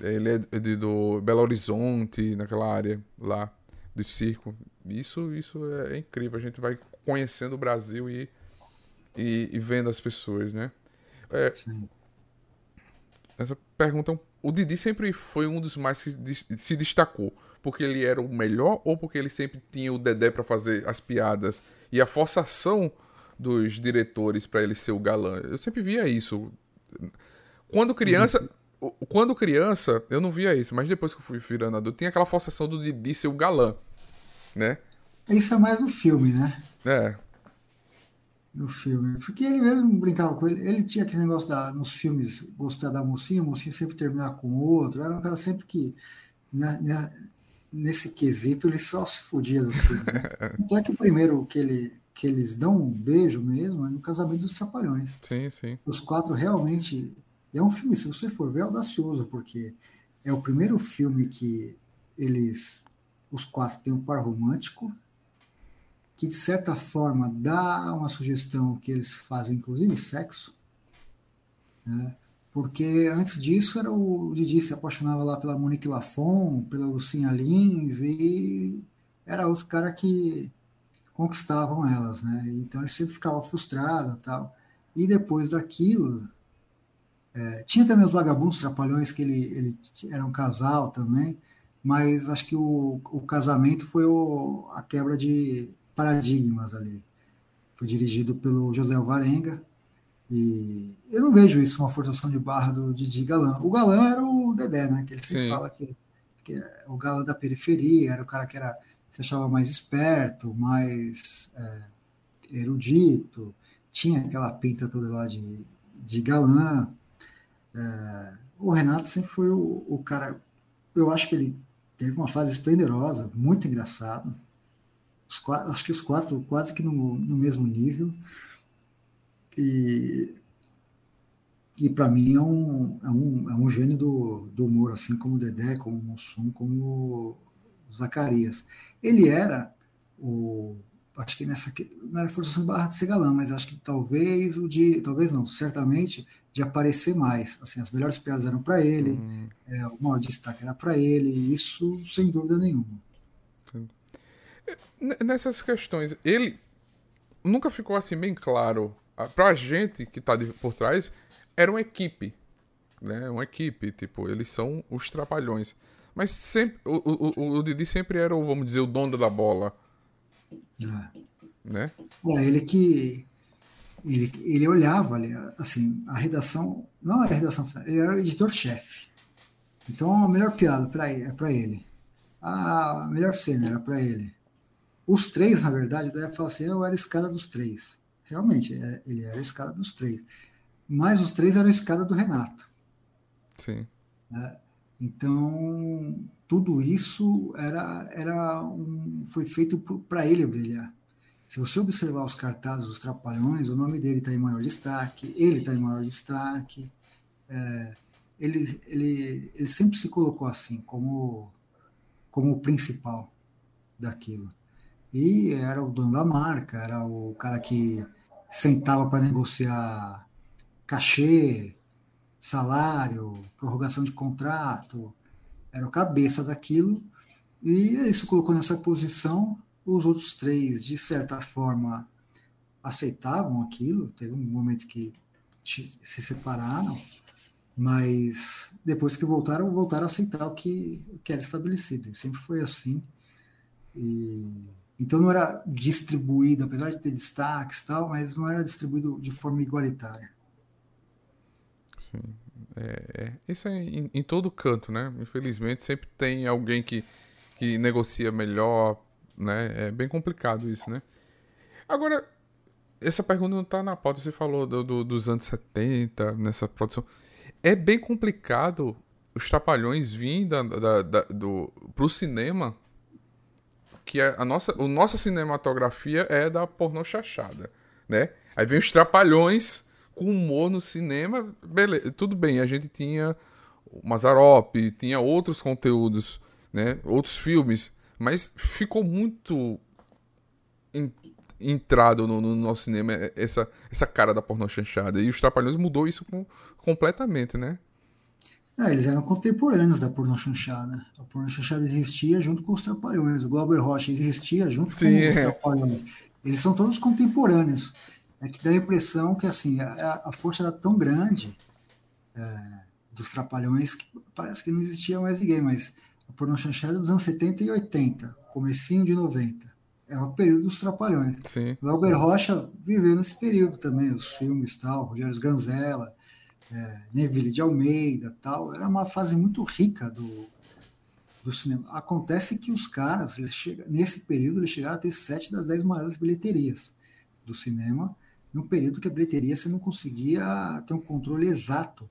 Speaker 2: É. Ele é de, do Belo Horizonte, naquela área lá do circo. Isso, isso é incrível. A gente vai conhecendo o Brasil e, e, e vendo as pessoas, né? É, essa pergunta, o Didi sempre foi um dos mais que se destacou, porque ele era o melhor ou porque ele sempre tinha o Dedé para fazer as piadas e a forçação dos diretores para ele ser o galã. Eu sempre via isso. Quando criança, quando criança, eu não via isso, mas depois que eu fui virando adulto, tinha aquela forçação do Didi ser o galã, né?
Speaker 3: Isso é mais no filme, né?
Speaker 2: É.
Speaker 3: No filme. Porque ele mesmo brincava com ele. Ele tinha aquele negócio da, nos filmes, gostar da mocinha, a mocinha sempre terminar com o outro. Era um cara sempre que, né, né, nesse quesito, ele só se fudia do filme. Né? Até que o primeiro que, ele, que eles dão um beijo mesmo é no casamento dos Trapalhões.
Speaker 2: Sim, sim.
Speaker 3: Os quatro realmente é um filme, se você for ver, é audacioso, porque é o primeiro filme que eles, os quatro, têm um par romântico, que de certa forma dá uma sugestão que eles fazem, inclusive sexo, né? porque antes disso era o Didi se apaixonava lá pela Monique Lafon, pela Lucinha Lins, e era os caras que conquistavam elas, né? Então ele sempre ficava frustrado tal. E depois daquilo, é, tinha também os vagabundos trapalhões, que ele, ele era um casal também, mas acho que o, o casamento foi o, a quebra de paradigmas ali. Foi dirigido pelo José Alvarenga, e eu não vejo isso uma forçação de barra do Didi Galã. O Galã era o Dedé, né? Que ele sempre Sim. fala que, que é o Galã da periferia, era o cara que era, se achava mais esperto, mais é, erudito, tinha aquela pinta toda lá de, de galã. É, o Renato sempre foi o, o cara. Eu acho que ele teve uma fase esplendorosa, muito engraçado. Os, acho que os quatro quase que no, no mesmo nível. E, e para mim é um, é, um, é um gênio do, do humor, assim como o Dedé, como o Mussum, como o Zacarias. Ele era o. Acho que nessa. Não era forçação de barra de ser galã, mas acho que talvez o de. Talvez não, certamente de aparecer mais. Assim, as melhores piadas eram para ele, hum. é, o maior destaque era para ele, isso sem dúvida nenhuma.
Speaker 2: Nessas questões, ele nunca ficou assim bem claro pra gente que tá por trás, era uma equipe. Né? Uma equipe, tipo, eles são os trapalhões. Mas sempre, o, o, o, Didi sempre era, o, vamos dizer, o dono da bola. É. Né?
Speaker 3: É, ele que. Ele, ele olhava ali, assim, a redação. Não a redação final, ele era o editor-chefe. Então a melhor piada para é para ele. A melhor cena era para ele. Os três, na verdade, deve falar assim: eu era a escada dos três. Realmente, é, ele era a escada dos três. Mas os três eram a escada do Renato.
Speaker 2: Sim.
Speaker 3: É, então, tudo isso era, era um, foi feito para ele brilhar. Se você observar os cartazes dos Trapalhões, o nome dele está em maior destaque, ele está em maior destaque. É, ele, ele, ele sempre se colocou assim, como, como o principal daquilo. E era o dono da marca, era o cara que sentava para negociar cachê, salário, prorrogação de contrato, era o cabeça daquilo, e isso colocou nessa posição. Os outros três, de certa forma, aceitavam aquilo. Teve um momento que se separaram, mas depois que voltaram, voltaram a aceitar o que, o que era estabelecido. sempre foi assim. E então não era distribuído, apesar de ter destaques e tal, mas não era distribuído de forma igualitária.
Speaker 2: Sim. É, é. Isso é em, em, todo canto, né? Infelizmente sempre tem alguém que, que negocia melhor, né? É bem complicado isso, né? Agora, essa pergunta não está na pauta, você falou do, do, dos anos 70, nessa produção. É bem complicado os trapalhões virem da, da, da, do, pro cinema que a, nossa, a nossa cinematografia é da pornô chachada, né? Aí vem os trapalhões com humor no cinema, beleza, tudo bem, a gente tinha o Mazarop, tinha outros conteúdos, né? Outros filmes, mas ficou muito entrado no, no, nosso cinema essa, essa cara da pornô chanchada. E os Trapalhões mudou isso com, completamente, né?
Speaker 3: É, eles eram contemporâneos da porno chanchada. A porno chanchada existia junto com os Trapalhões. O Glauber Rocha existia junto Sim, com os é. Trapalhões. Eles são todos contemporâneos. É que dá a impressão que assim a, a força era tão grande é, dos Trapalhões que parece que não existia mais ninguém, mas a porno chanchada é dos anos 70 e 80, comecinho de 90. É o período dos Trapalhões.
Speaker 2: Sim.
Speaker 3: Glauber Rocha viveu nesse período também, os filmes tal, Rogério Ganzella, é, Neville de Almeida tal, era uma fase muito rica do, do cinema. Acontece que os caras, chegam, nesse período, eles chegaram a ter sete das dez maiores bilheterias do cinema, num período que a bilheteria você não conseguia ter um controle exato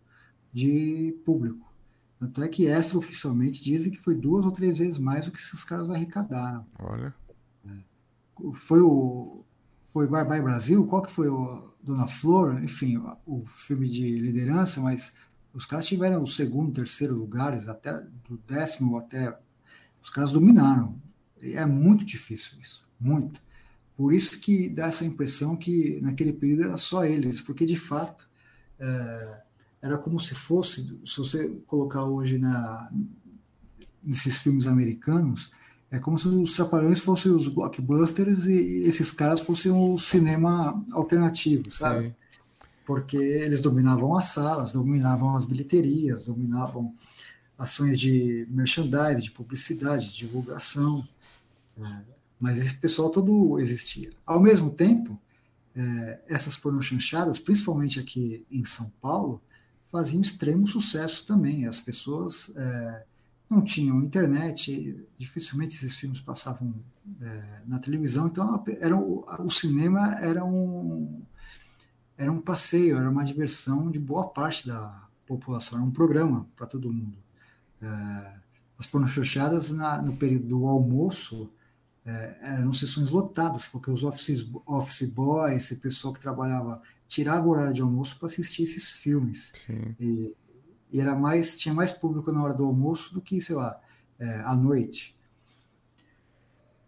Speaker 3: de público. Tanto é que extra-oficialmente dizem que foi duas ou três vezes mais do que esses caras arrecadaram.
Speaker 2: Olha.
Speaker 3: É. Foi o foi Bye Bye Brasil, qual que foi o Dona Flor, enfim, o filme de liderança, mas os caras tiveram o segundo, terceiro lugares, até do décimo até. Os caras dominaram. É muito difícil isso, muito. Por isso que dá essa impressão que naquele período era só eles, porque de fato é, era como se fosse, se você colocar hoje na, nesses filmes americanos, é como se os Trapalhões fossem os blockbusters e esses caras fossem o cinema alternativo, sabe? Sim. Porque eles dominavam as salas, dominavam as bilheterias, dominavam ações de merchandising, de publicidade, de divulgação. É, mas esse pessoal todo existia. Ao mesmo tempo, é, essas pornochanchadas, principalmente aqui em São Paulo, faziam extremo sucesso também. As pessoas é, não tinham internet, dificilmente esses filmes passavam é, na televisão, então era, o, o cinema era um, era um passeio, era uma diversão de boa parte da população, era um programa para todo mundo. É, as pornochanchadas no período do almoço é, eram sessões lotadas, porque os office, office boys, esse pessoal que trabalhava, tirava o horário de almoço para assistir esses filmes. E, e, era mais, tinha mais público na hora do almoço do que, sei lá, é, à noite.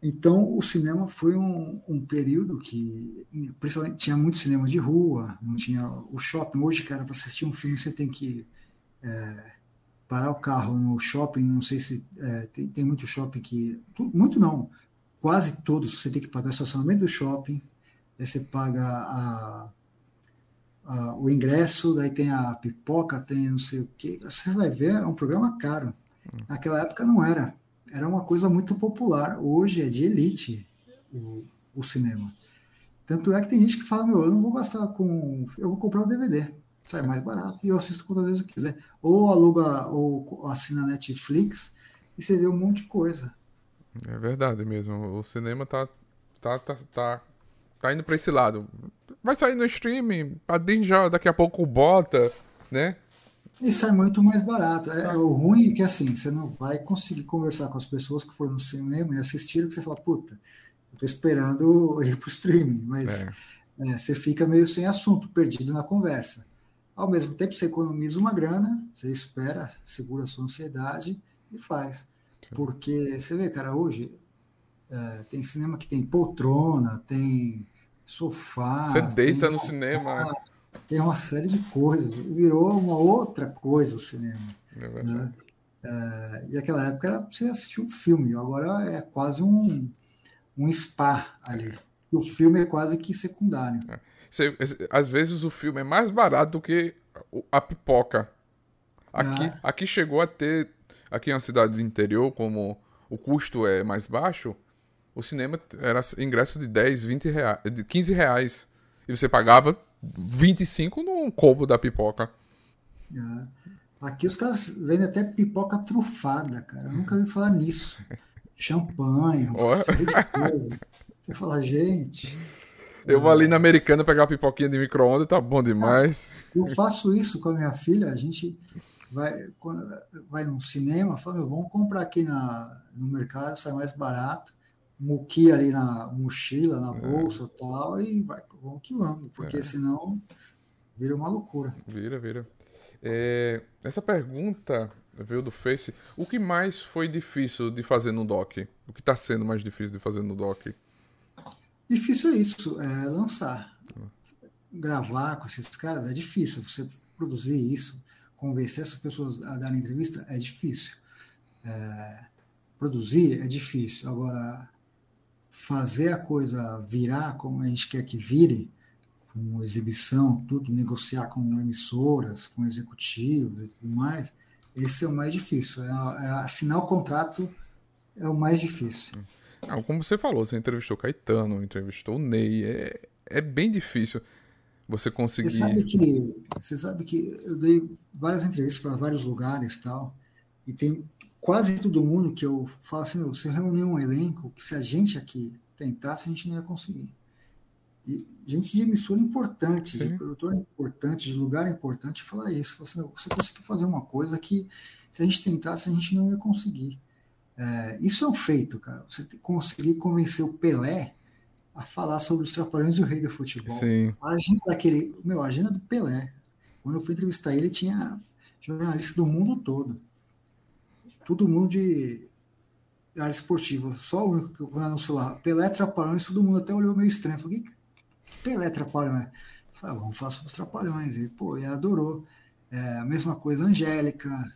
Speaker 3: Então, o cinema foi um, um, período que, principalmente, tinha muito cinema de rua, não tinha o shopping. Hoje, cara, para assistir um filme, você tem que é, parar o carro no shopping. Não sei se é, tem, tem muito shopping que. Muito não, quase todos você tem que pagar o estacionamento do shopping, você paga a, a, o ingresso, daí tem a pipoca, tem não sei o que. Você vai ver, é um programa caro. Naquela época não era. Era uma coisa muito popular. Hoje é de elite o, o cinema. Tanto é que tem gente que fala, meu, eu não vou gastar com. Eu vou comprar um DVD. Sai mais barato e eu assisto quantas vezes eu quiser. Ou aluga, ou assina Netflix e você vê um monte de coisa.
Speaker 2: É verdade mesmo. O cinema tá, tá, tá, tá, tá indo para esse lado. Vai sair no streaming, a Disney já daqui a pouco bota, né?
Speaker 3: E sai muito mais barato. É, o ruim é que assim, você não vai conseguir conversar com as pessoas que foram no cinema e assistiram, que você fala, puta, eu tô esperando ir pro streaming, mas é. É, você fica meio sem assunto, perdido na conversa. Ao mesmo tempo, você economiza uma grana, você espera, segura a sua ansiedade e faz. Porque você vê, cara, hoje é, tem cinema que tem poltrona, tem sofá.
Speaker 2: Você deita no cinema.
Speaker 3: Tem uma série de coisas. Virou uma outra coisa o cinema. É. Né? É, e aquela época era você assistir um filme, agora é quase um, um spa ali. O filme é quase que secundário. É.
Speaker 2: Você, às vezes o filme é mais barato do que a pipoca. Aqui, ah. aqui chegou a ter Aqui em uma cidade do interior, como o custo é mais baixo, o cinema era ingresso de 10, 20 reais, de 15 reais. E você pagava 25 no combo da pipoca.
Speaker 3: É. Aqui os caras vendem até pipoca trufada, cara. Eu nunca ouvi falar nisso. Champanhe, de coisa. Você fala, gente.
Speaker 2: Eu vou ali na americana pegar uma pipoquinha de micro-ondas, tá bom demais.
Speaker 3: Eu faço isso com a minha filha. A gente vai, vai num cinema, fala, vamos comprar aqui na, no mercado, sai mais barato, muqui ali na mochila, na é. bolsa e tal, e vai, vamos que vamos, porque é. senão vira uma loucura.
Speaker 2: Vira, vira. É, essa pergunta veio do Face. O que mais foi difícil de fazer no doc? O que está sendo mais difícil de fazer no doc?
Speaker 3: Difícil é isso, é lançar. Gravar com esses caras é difícil. Você produzir isso, convencer essas pessoas a darem entrevista é difícil. É, produzir é difícil. Agora, fazer a coisa virar como a gente quer que vire, com exibição, tudo, negociar com emissoras, com executivos e tudo mais, esse é o mais difícil. É, é assinar o contrato é o mais difícil.
Speaker 2: Não, como você falou, você entrevistou Caetano, entrevistou o Ney, é, é bem difícil você conseguir.
Speaker 3: Você sabe que, você sabe que eu dei várias entrevistas para vários lugares tal, e tem quase todo mundo que eu falo assim: meu, você reuniu um elenco que se a gente aqui tentasse, a gente não ia conseguir. E gente de emissora importante, Sim. de produtor importante, de lugar importante, falar isso. Fala assim, meu, você conseguiu fazer uma coisa que se a gente tentasse, a gente não ia conseguir. É, isso é um feito, cara. Você conseguir convencer o Pelé a falar sobre os Trapalhões e o Rei do Futebol.
Speaker 2: Sim.
Speaker 3: A agenda daquele. Meu, a agenda do Pelé. Quando eu fui entrevistar ele, tinha jornalista do mundo todo. Todo mundo de. área esportiva. Só o único que eu anunciou lá. Pelé Trapalhões, todo mundo até olhou meio estranho. Falei, que Pelé Trapalhões? Falei, ah, vamos falar sobre os Trapalhões. E, pô, ele adorou. É, a mesma coisa, Angélica.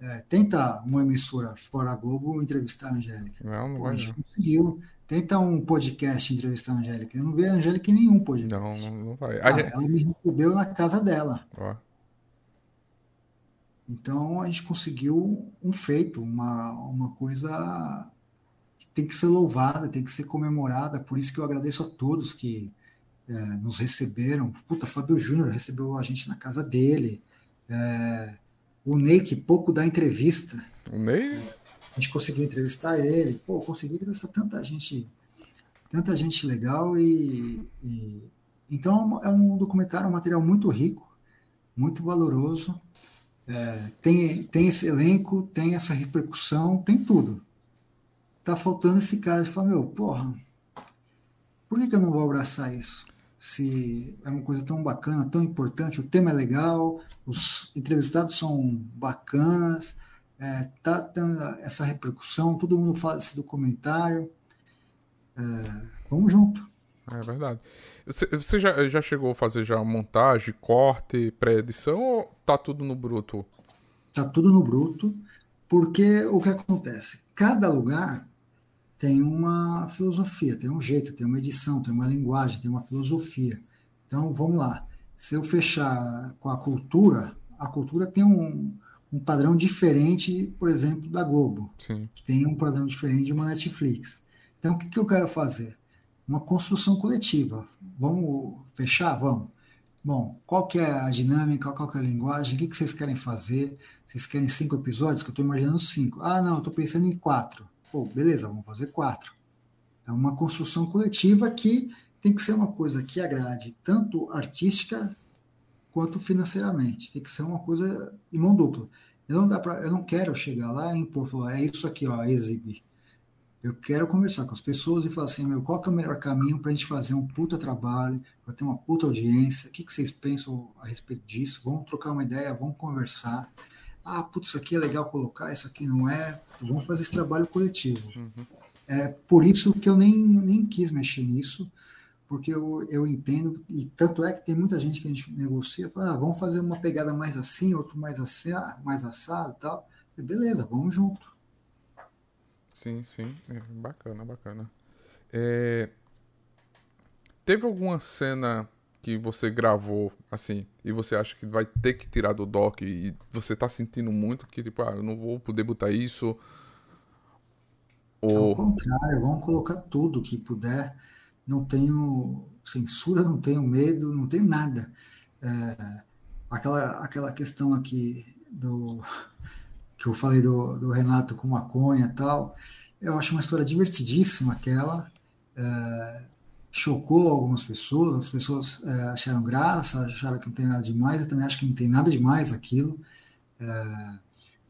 Speaker 3: É, tenta uma emissora fora a Globo entrevistar a Angélica.
Speaker 2: Não, não
Speaker 3: pô, a gente
Speaker 2: Não.
Speaker 3: conseguiu. Tenta um podcast entrevistar a Angélica. Eu não vejo a Angélica em nenhum podcast.
Speaker 2: Não, não, vai.
Speaker 3: Ah,
Speaker 2: gente-
Speaker 3: ela me recebeu na casa dela.
Speaker 2: ó,
Speaker 3: Então a gente conseguiu um feito, uma, uma coisa que tem que ser louvada, tem que ser comemorada. Por isso que eu agradeço a todos que eh, nos receberam. Puta, Fábio Júnior recebeu a gente na casa dele. Eh, o Ney, que pouco dá entrevista,
Speaker 2: o Ney,
Speaker 3: a gente conseguiu entrevistar ele. Pô, consegui entrevistar tanta gente, tanta gente legal e, e- então é um documentário, um material muito rico, muito valoroso. É, tem, tem esse elenco, tem essa repercussão, tem tudo. Tá faltando esse cara de falar, meu, porra, por que que eu não vou abraçar isso? Se é uma coisa tão bacana, tão importante, o tema é legal, os entrevistados são bacanas, é, tá tendo essa repercussão, todo mundo fala desse documentário. É, vamos junto.
Speaker 2: É verdade. Você, você já, já chegou a fazer já montagem, corte, pré-edição ou tá tudo no bruto?
Speaker 3: Tá tudo no bruto, porque o que acontece? Cada lugar tem uma filosofia, tem um jeito, tem uma edição, tem uma linguagem, tem uma filosofia. Então, vamos lá. Se eu fechar com a cultura, a cultura tem um, um padrão diferente, por exemplo, da Globo,
Speaker 2: Sim.
Speaker 3: que tem um padrão diferente de uma Netflix. Então, o que, que eu quero fazer? Uma construção coletiva. Vamos fechar? Vamos. Bom, qual que é a dinâmica, qual que é a linguagem, o que, que vocês querem fazer? Vocês querem cinco episódios? Que eu estou imaginando cinco. Ah, não, estou pensando em quatro. Pô, beleza, vamos fazer quatro. É uma construção coletiva que tem que ser uma coisa que agrade tanto artística quanto financeiramente. Tem que ser uma coisa de mão dupla. Eu não, dá pra, eu não quero chegar lá e impor, falar, é isso aqui, ó, exibir. Eu quero conversar com as pessoas e falar assim, meu, qual que é o melhor caminho para a gente fazer um puta trabalho, para ter uma puta audiência? O que, que vocês pensam a respeito disso? Vamos trocar uma ideia, vamos conversar. Ah, putz, isso aqui é legal colocar, isso aqui não é. Vamos fazer esse trabalho coletivo. É por isso que eu nem, nem quis mexer nisso, porque eu, eu entendo, e tanto é que tem muita gente que a gente negocia, fala, ah, vamos fazer uma pegada mais assim, outro mais assim, mais assado e tal. E beleza, vamos junto.
Speaker 2: Sim, sim. É, bacana, bacana. É, Teve alguma cena que você gravou, assim, e você acha que vai ter que tirar do doc e você tá sentindo muito que, tipo, ah, eu não vou poder botar isso?
Speaker 3: Ao
Speaker 2: Ou.
Speaker 3: contrário, vamos colocar tudo que puder. Não tenho censura, não tenho medo, não tenho nada. É, aquela, aquela questão aqui do que eu falei do, do Renato com maconha e tal, eu acho uma história divertidíssima aquela. É, chocou algumas pessoas, as pessoas é, acharam graça, acharam que não tem nada demais, eu também acho que não tem nada demais aquilo. É,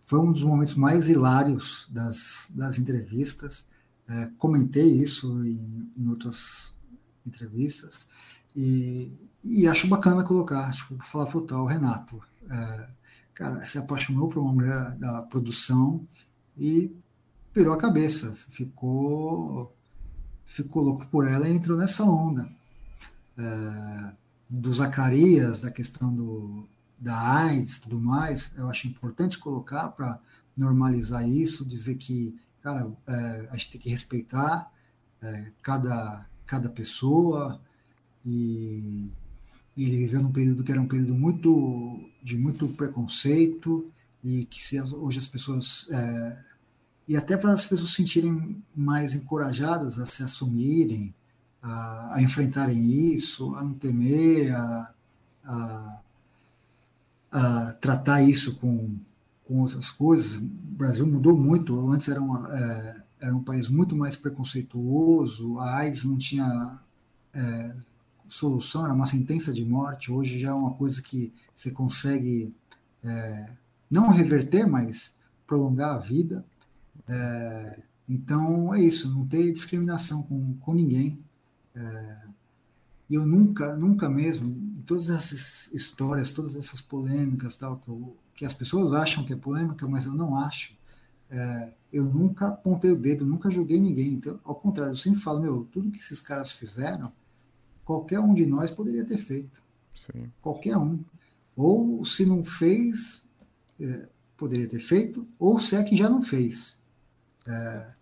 Speaker 3: foi um dos momentos mais hilários das, das entrevistas. É, comentei isso em, em, outras entrevistas e, e, acho bacana colocar, tipo, falar para o Renato, é, cara, se apaixonou por uma mulher da produção e pirou a cabeça, ficou ficou louco por ela e entrou nessa onda é, do Zacarias, da questão do, da AIDS, tudo mais. Eu acho importante colocar para normalizar isso, dizer que, cara, é, a gente tem que respeitar é, cada, cada pessoa e, e, ele viveu num período que era um período muito de muito preconceito e que se, hoje as pessoas e até para as pessoas se sentirem mais encorajadas a se assumirem, a, a enfrentarem isso, a não temer, a, a, a tratar isso com, com outras coisas. O Brasil mudou muito, antes era, uma, é, era um país muito mais preconceituoso, a AIDS não tinha é, solução, era uma sentença de morte, hoje já é uma coisa que você consegue é, não reverter, mas prolongar a vida. É, então é isso, não ter discriminação com, com ninguém. É, eu nunca, nunca mesmo, em todas essas histórias, todas essas polêmicas, tal, que, eu, que as pessoas acham que é polêmica, mas eu não acho. É, eu nunca apontei o dedo, nunca julguei ninguém. Então, ao contrário, eu sempre falo, meu, tudo que esses caras fizeram, qualquer um de nós poderia ter feito.
Speaker 2: Sim.
Speaker 3: Qualquer um. Ou se não fez, é, poderia ter feito, ou se é que já não fez. É,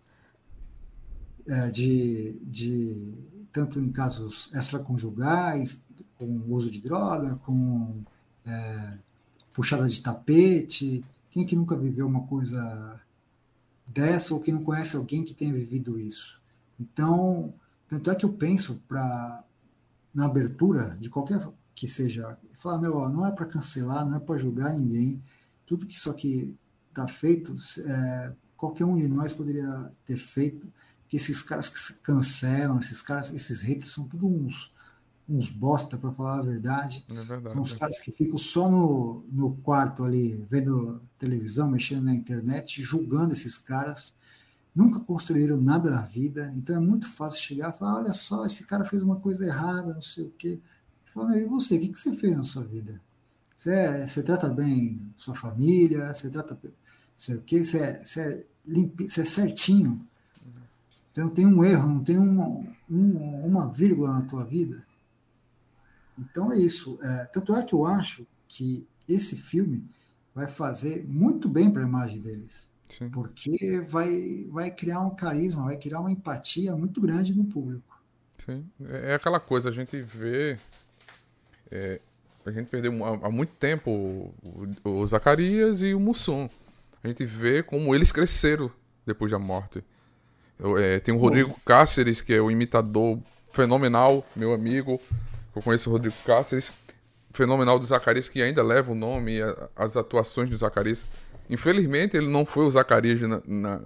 Speaker 3: é, de, de tanto em casos extraconjugais, com uso de droga, com é, puxada de tapete. Quem é que nunca viveu uma coisa dessa ou que não conhece alguém que tenha vivido isso? Então, tanto é que eu penso para na abertura de qualquer que seja, falar, meu, ó, não é para cancelar, não é para julgar ninguém. Tudo que isso aqui está feito, é, qualquer um de nós poderia ter feito, que esses caras que se cancelam, esses caras, esses haters são tudo uns uns bosta, para falar a verdade.
Speaker 2: É verdade.
Speaker 3: São os caras que ficam só no, no quarto ali, vendo televisão, mexendo na internet, julgando esses caras. Nunca construíram nada na vida, então é muito fácil chegar e falar: olha só, esse cara fez uma coisa errada, não sei o quê. Fala, e você, o que, que você fez na sua vida? Você, é, você trata bem sua família, você trata sei o quê, você é, você é, limpi, você é certinho. Então não tem um erro, não tem uma, uma, uma vírgula na tua vida. Então é isso. É, tanto é que eu acho que esse filme vai fazer muito bem para a imagem deles. Sim. Porque vai, vai criar um carisma, vai criar uma empatia muito grande no público.
Speaker 2: Sim. É, é aquela coisa, a gente vê. É, a gente perdeu há, muito tempo o, o, Zacarias e o Mussum. A gente vê como eles cresceram depois da morte. Eu, é, tem o Rodrigo Cáceres, que é o imitador fenomenal, meu amigo. Eu conheço o Rodrigo Cáceres, fenomenal do Zacarias, que ainda leva o nome as atuações do Zacarias. Infelizmente, ele não foi o Zacarias na, na,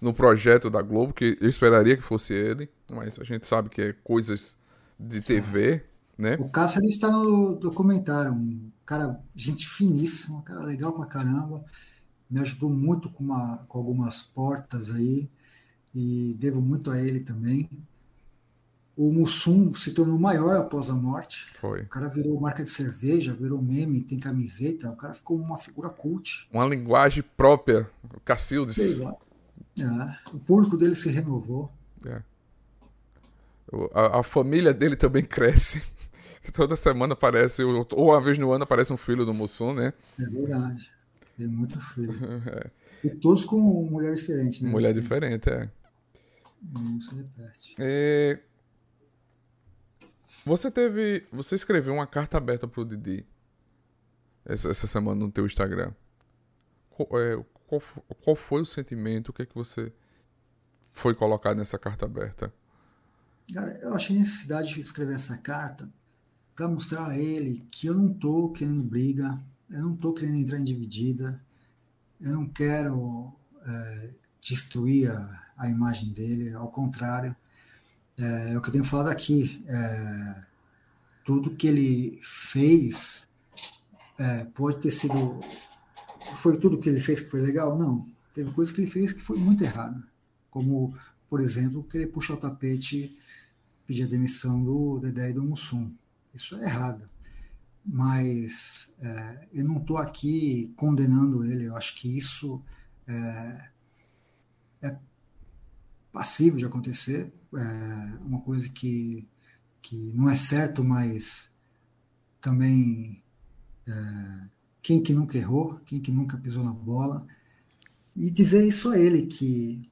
Speaker 2: no projeto da Globo, que eu esperaria que fosse ele, mas a gente sabe que é coisas de TV, né?
Speaker 3: O Cáceres está no documentário, um cara, gente finíssima, um cara legal pra caramba, me ajudou muito com, uma, com algumas portas aí, e devo muito a ele também. O Mussum se tornou maior após a morte.
Speaker 2: Foi.
Speaker 3: O cara virou marca de cerveja, virou meme, tem camiseta. O cara ficou uma figura cult.
Speaker 2: Uma linguagem própria. O Cacildes.
Speaker 3: É, o público dele se renovou.
Speaker 2: É. A, a, família dele também cresce. Toda semana aparece, ou uma vez no ano aparece um filho do Mussum, né?
Speaker 3: É verdade. Tem muito filho. É. E todos com mulher diferente, né?
Speaker 2: Mulher diferente, é.
Speaker 3: Não se repete.
Speaker 2: É... Você teve. Você escreveu uma carta aberta pro Didi essa, essa semana no teu Instagram. Qual, é, qual, qual, foi o sentimento? O que é que você foi colocar nessa carta aberta?
Speaker 3: Cara, eu achei necessidade de escrever essa carta para mostrar a ele que eu não tô querendo briga, eu não tô querendo entrar em dividida, eu não quero é, destruir a, a imagem dele, ao contrário, é, é, o que eu tenho falado aqui. É, tudo que ele fez é, pode ter sido. Foi tudo que ele fez que foi legal? Não. Teve coisas que ele fez que foi muito errado. Como, por exemplo, querer puxar o tapete, pedir a demissão do Dedé e do Mussum. Isso é errado. Mas é, eu não estou aqui condenando ele. Eu acho que isso é, é passível de acontecer, é uma coisa que, que não é certo, mas também é, quem que nunca errou, quem que nunca pisou na bola, e dizer isso a ele, que,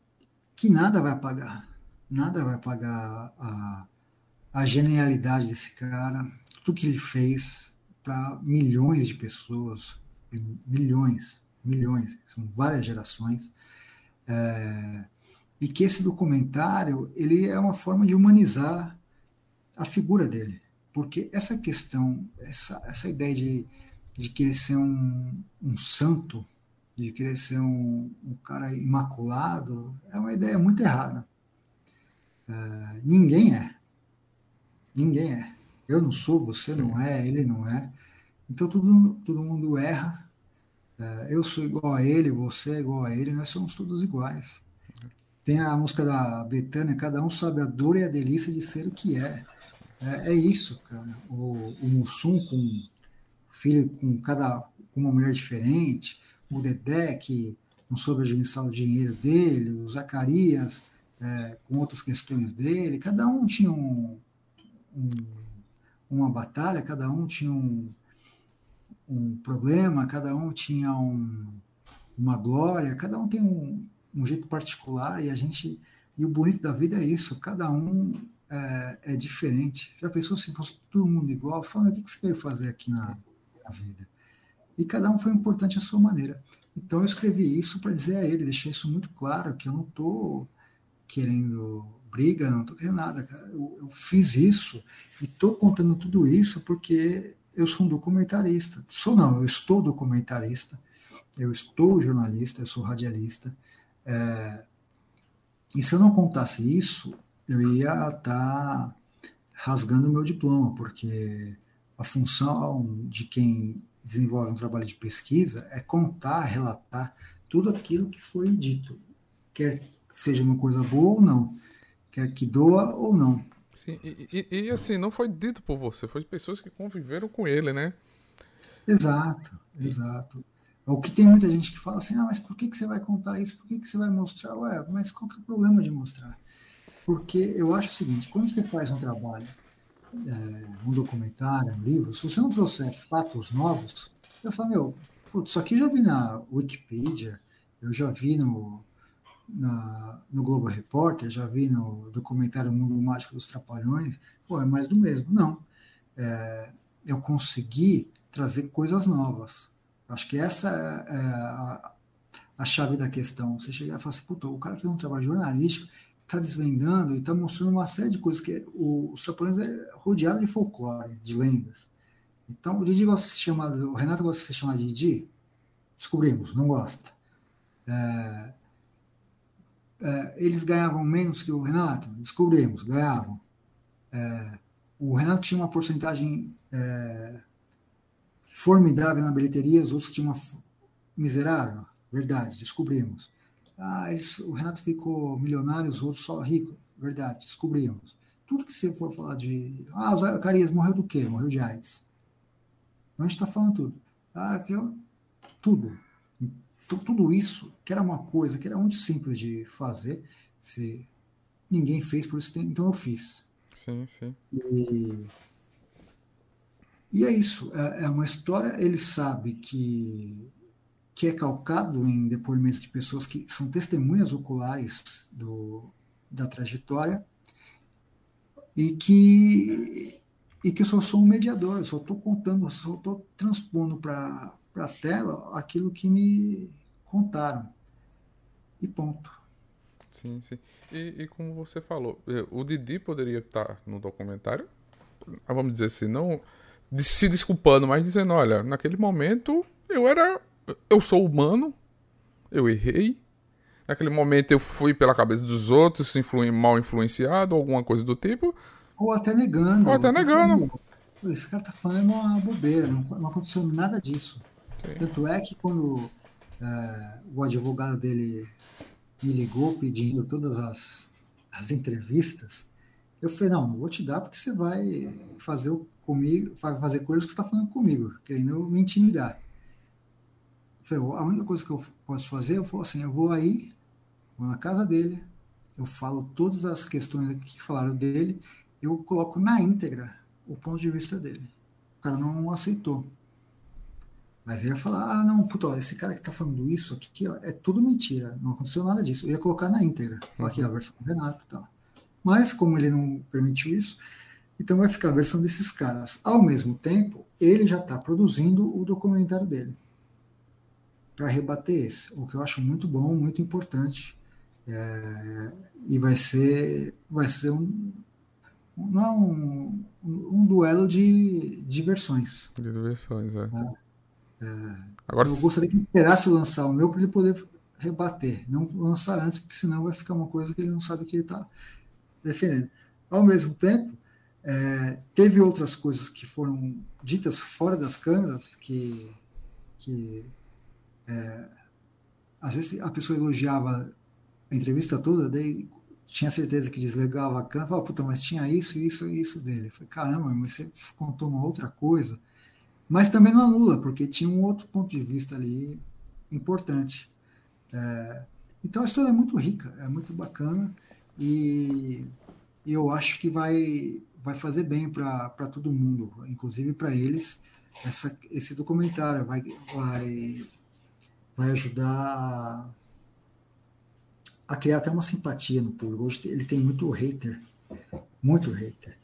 Speaker 3: que nada vai apagar, nada vai apagar a, a genialidade desse cara, tudo que ele fez para milhões de pessoas, milhões, milhões, são várias gerações, é, e que esse documentário ele é uma forma de humanizar a figura dele, porque essa questão, essa, essa ideia de, de querer ser um, um santo, de querer ser um, um, cara imaculado, é uma ideia muito errada. Uh, ninguém é. Ninguém é. Eu não sou, você Sim. não é, ele não é. Então todo, todo mundo erra. Uh, eu sou igual a ele, você é igual a ele, nós somos todos iguais. Tem a música da Betânia, cada um sabe a dor e a delícia de ser o que é. É, é isso, cara. O, o Mussum com filho com cada com uma mulher diferente, o Dedé que não soube administrar o dinheiro dele, o Zacarias é, com outras questões dele, cada um tinha um, um, uma batalha, cada um tinha um, um problema, cada um tinha um, uma glória, cada um tem um, um jeito particular e a gente e o bonito da vida é isso, cada um é, é diferente. Já pensou se fosse todo mundo igual? Fala, o que você veio fazer aqui na, na vida? E cada um foi importante à sua maneira. Então eu escrevi isso para dizer a ele, deixar isso muito claro, que eu não estou querendo briga, não estou querendo nada, cara. Eu, eu fiz isso e estou contando tudo isso porque eu sou um documentarista. Sou não, eu estou documentarista, eu estou jornalista, eu sou radialista. É, e se eu não contasse isso, eu ia estar tá rasgando o meu diploma, porque a função de quem desenvolve um trabalho de pesquisa é contar, relatar tudo aquilo que foi dito, quer seja uma coisa boa ou não, quer que doa ou não.
Speaker 2: Sim, e, e, e assim, não foi dito por você, foi de pessoas que conviveram com ele, né?
Speaker 3: Exato, exato. O que tem muita gente que fala assim, ah, mas por que, que você vai contar isso? Por que, que você vai mostrar? Ué, mas qual que é o problema de mostrar? Porque eu acho o seguinte, quando você faz um trabalho, é, um documentário, um livro, se você não trouxer fatos novos, eu falo, meu, putz, isso aqui eu já vi na Wikipedia, eu já vi no, na, no Globo Repórter, já vi no documentário Mundo Mágico dos Trapalhões, pô, é mais do mesmo. Não. É, eu consegui trazer coisas novas. Acho que essa é, é a, a chave da questão. Você chegar e falar assim, puta, o cara fez um trabalho jornalístico, está desvendando e está mostrando uma série de coisas que o, os Trapalhões é rodeado de folclore, de lendas. Então, o Didi gosta de ser chamado, o Renato gosta de ser chamado de Didi? Descobrimos, não gosta. É, é, eles ganhavam menos que o Renato? Descobrimos, ganhavam. É, o Renato tinha uma porcentagem é, formidável na bilheteria, os outros tinham uma miserável. Verdade, descobrimos. Ah, eles, o Renato ficou milionário, os outros só ricos. Verdade, descobrimos. Tudo que você for falar de. Ah, o Zacarias morreu do quê? Morreu de AIDS. Então a gente está falando tudo. Ah, que eu, tudo. Então, tudo isso, que era uma coisa que era muito simples de fazer, se ninguém fez, por isso tem, então eu fiz.
Speaker 2: Sim, sim.
Speaker 3: E, e é isso, é, é uma história, ele sabe que, que é calcado em depoimentos de pessoas que são testemunhas oculares do, da trajetória e que, e que eu só sou um mediador, eu só estou contando, eu só estou transpondo para a tela aquilo que me contaram. E ponto.
Speaker 2: Sim, sim. E, e, como você falou, eh, o Didi poderia estar no documentário, ah, vamos dizer assim, não se desculpando, mas dizendo, olha, naquele momento eu era. Eu sou humano, eu errei. Naquele momento eu fui pela cabeça dos outros, influ, mal influenciado, alguma coisa do tipo.
Speaker 3: Ou até negando.
Speaker 2: Ou até negando.
Speaker 3: Falando, esse cara tá falando uma bobeira, não, não aconteceu nada disso. Okay. Tanto é que quando é, o advogado dele me ligou pedindo todas as, as entrevistas. Eu falei, não, não vou te dar porque você vai fazer comigo, fazer coisas que você está falando comigo, querendo me intimidar. Falei, a única coisa que eu posso fazer, eu falo assim, eu vou aí, vou na casa dele, eu falo todas as questões que falaram dele, eu coloco na íntegra o ponto de vista dele. O cara não aceitou. Mas eu ia falar, ah, não, puto, ó, esse cara que tá falando isso aqui, ó, é tudo mentira, não aconteceu nada disso. Eu ia colocar na íntegra, uhum. aqui a versão do Renato e tal. Mas, como ele não permitiu isso, então vai ficar a versão desses caras. Ao mesmo tempo, ele já está produzindo o documentário dele para rebater esse, o que eu acho muito bom, muito importante. É, e vai ser, vai ser um, não é um, um duelo de diversões.
Speaker 2: De diversões, é. é.
Speaker 3: É, Agora, eu gostaria que ele esperasse lançar o meu para ele poder rebater, não lançar antes, porque senão vai ficar uma coisa que ele não sabe o que ele está defendendo. Ao mesmo tempo, é, teve outras coisas que foram ditas fora das câmeras que, que é, às vezes a pessoa elogiava a entrevista toda, daí tinha certeza que desligava a câmera, falava, puta, mas tinha isso, isso e isso dele. Falei, caramba, mas você contou uma outra coisa. Mas também não anula, porque tinha um outro ponto de vista ali importante. É, então a história é muito rica, é muito bacana e eu acho que vai, vai fazer bem para todo mundo, inclusive para eles. Essa, esse documentário vai, vai, vai ajudar a criar até uma simpatia no público. Hoje ele tem muito hater, muito hater.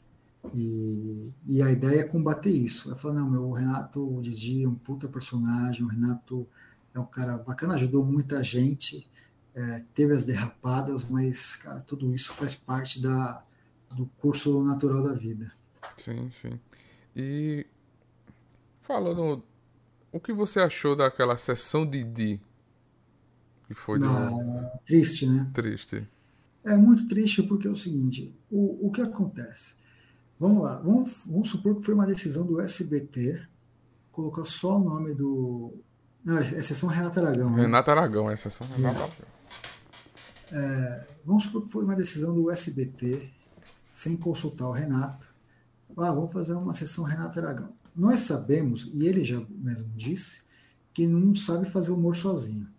Speaker 3: E, e a ideia é combater isso. É falar, não, meu, o Renato o Didi é um puta personagem, o Renato é um cara bacana, ajudou muita gente, é, teve as derrapadas, mas, cara, tudo isso faz parte da, do curso natural da vida.
Speaker 2: Sim, sim. E falando, o que você achou daquela sessão Didi?
Speaker 3: Que foi do... Ah, triste, né?
Speaker 2: Triste.
Speaker 3: É muito triste porque é o seguinte, o, o que acontece? Vamos lá, vamos, vamos supor que foi uma decisão do SBT colocar só o nome do. Não, é exceção Renato Aragão.
Speaker 2: Né? Renato Aragão, é exceção Renato Aragão.
Speaker 3: É, vamos supor que foi uma decisão do SBT, sem consultar o Renato. Ah, vamos fazer uma sessão Renato Aragão. Nós sabemos, e ele já mesmo disse, que não sabe fazer humor sozinho.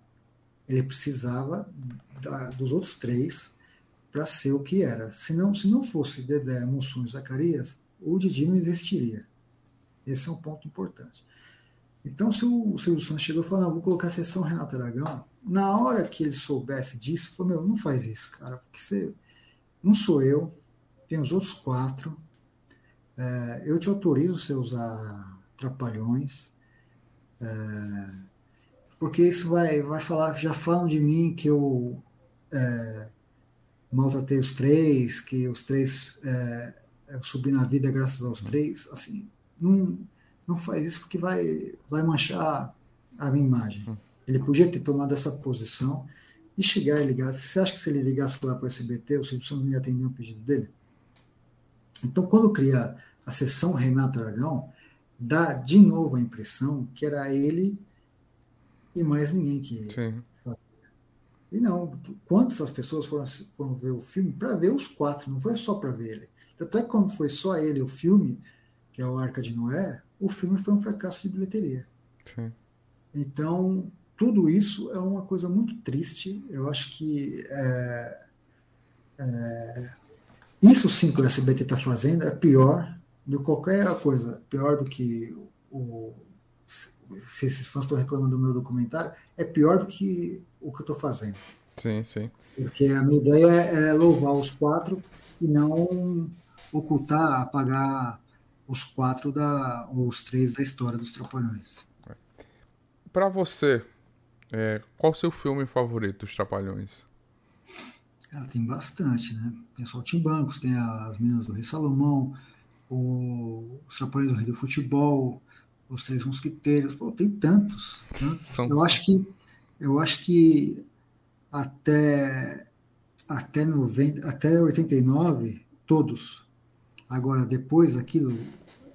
Speaker 3: Ele precisava da, dos outros três para ser o que era. Se não, se não fosse Dedé, Mussum e Zacarias, o Didi não existiria. Esse é um ponto importante. Então, se o Silvio Santos chegou e falou, não, vou colocar a sessão Renato Aragão, na hora que ele soubesse disso, falou, meu, não faz isso, cara, porque você não sou eu, tem os outros quatro, é, eu te autorizo você usar trapalhões, é, porque isso vai, vai falar, já falam de mim que eu é, maltratei os três, que os três é, eu subi na vida graças aos três, assim, não, não faz isso porque vai, vai manchar a minha imagem. Ele podia ter tomado essa posição e chegar e ligar. Você acha que se ele ligasse lá para o SBT, o Silvio não ia atender o pedido dele? Então, quando cria a sessão Renato Aragão, dá de novo a impressão que era ele e mais ninguém que Sim. E não, quantas as pessoas foram, foram ver o filme para ver os quatro, não foi só para ver ele. Até quando foi só ele o filme, que é o Arca de Noé, o filme foi um fracasso de bilheteria. Sim. Então, tudo isso é uma coisa muito triste. Eu acho que é, é, isso sim que o SBT está fazendo é pior do que qualquer coisa, pior do que o, se esses fãs estão reclamando do meu documentário, é pior do que o que eu estou fazendo.
Speaker 2: Sim, sim.
Speaker 3: Porque a minha ideia é louvar os quatro e não ocultar, apagar os quatro da, ou os três da história dos Trapalhões.
Speaker 2: Para você, é, qual o seu filme favorito dos Trapalhões?
Speaker 3: Ela tem bastante, né? Tem só o Bancos, tem as Minas do Rei Salomão, o, os Trapalhões do Rei do Futebol, os Três Mosquiteiros, pô, tem tantos. São... Eu acho que eu acho que até até 90, até 89 todos. Agora depois aquilo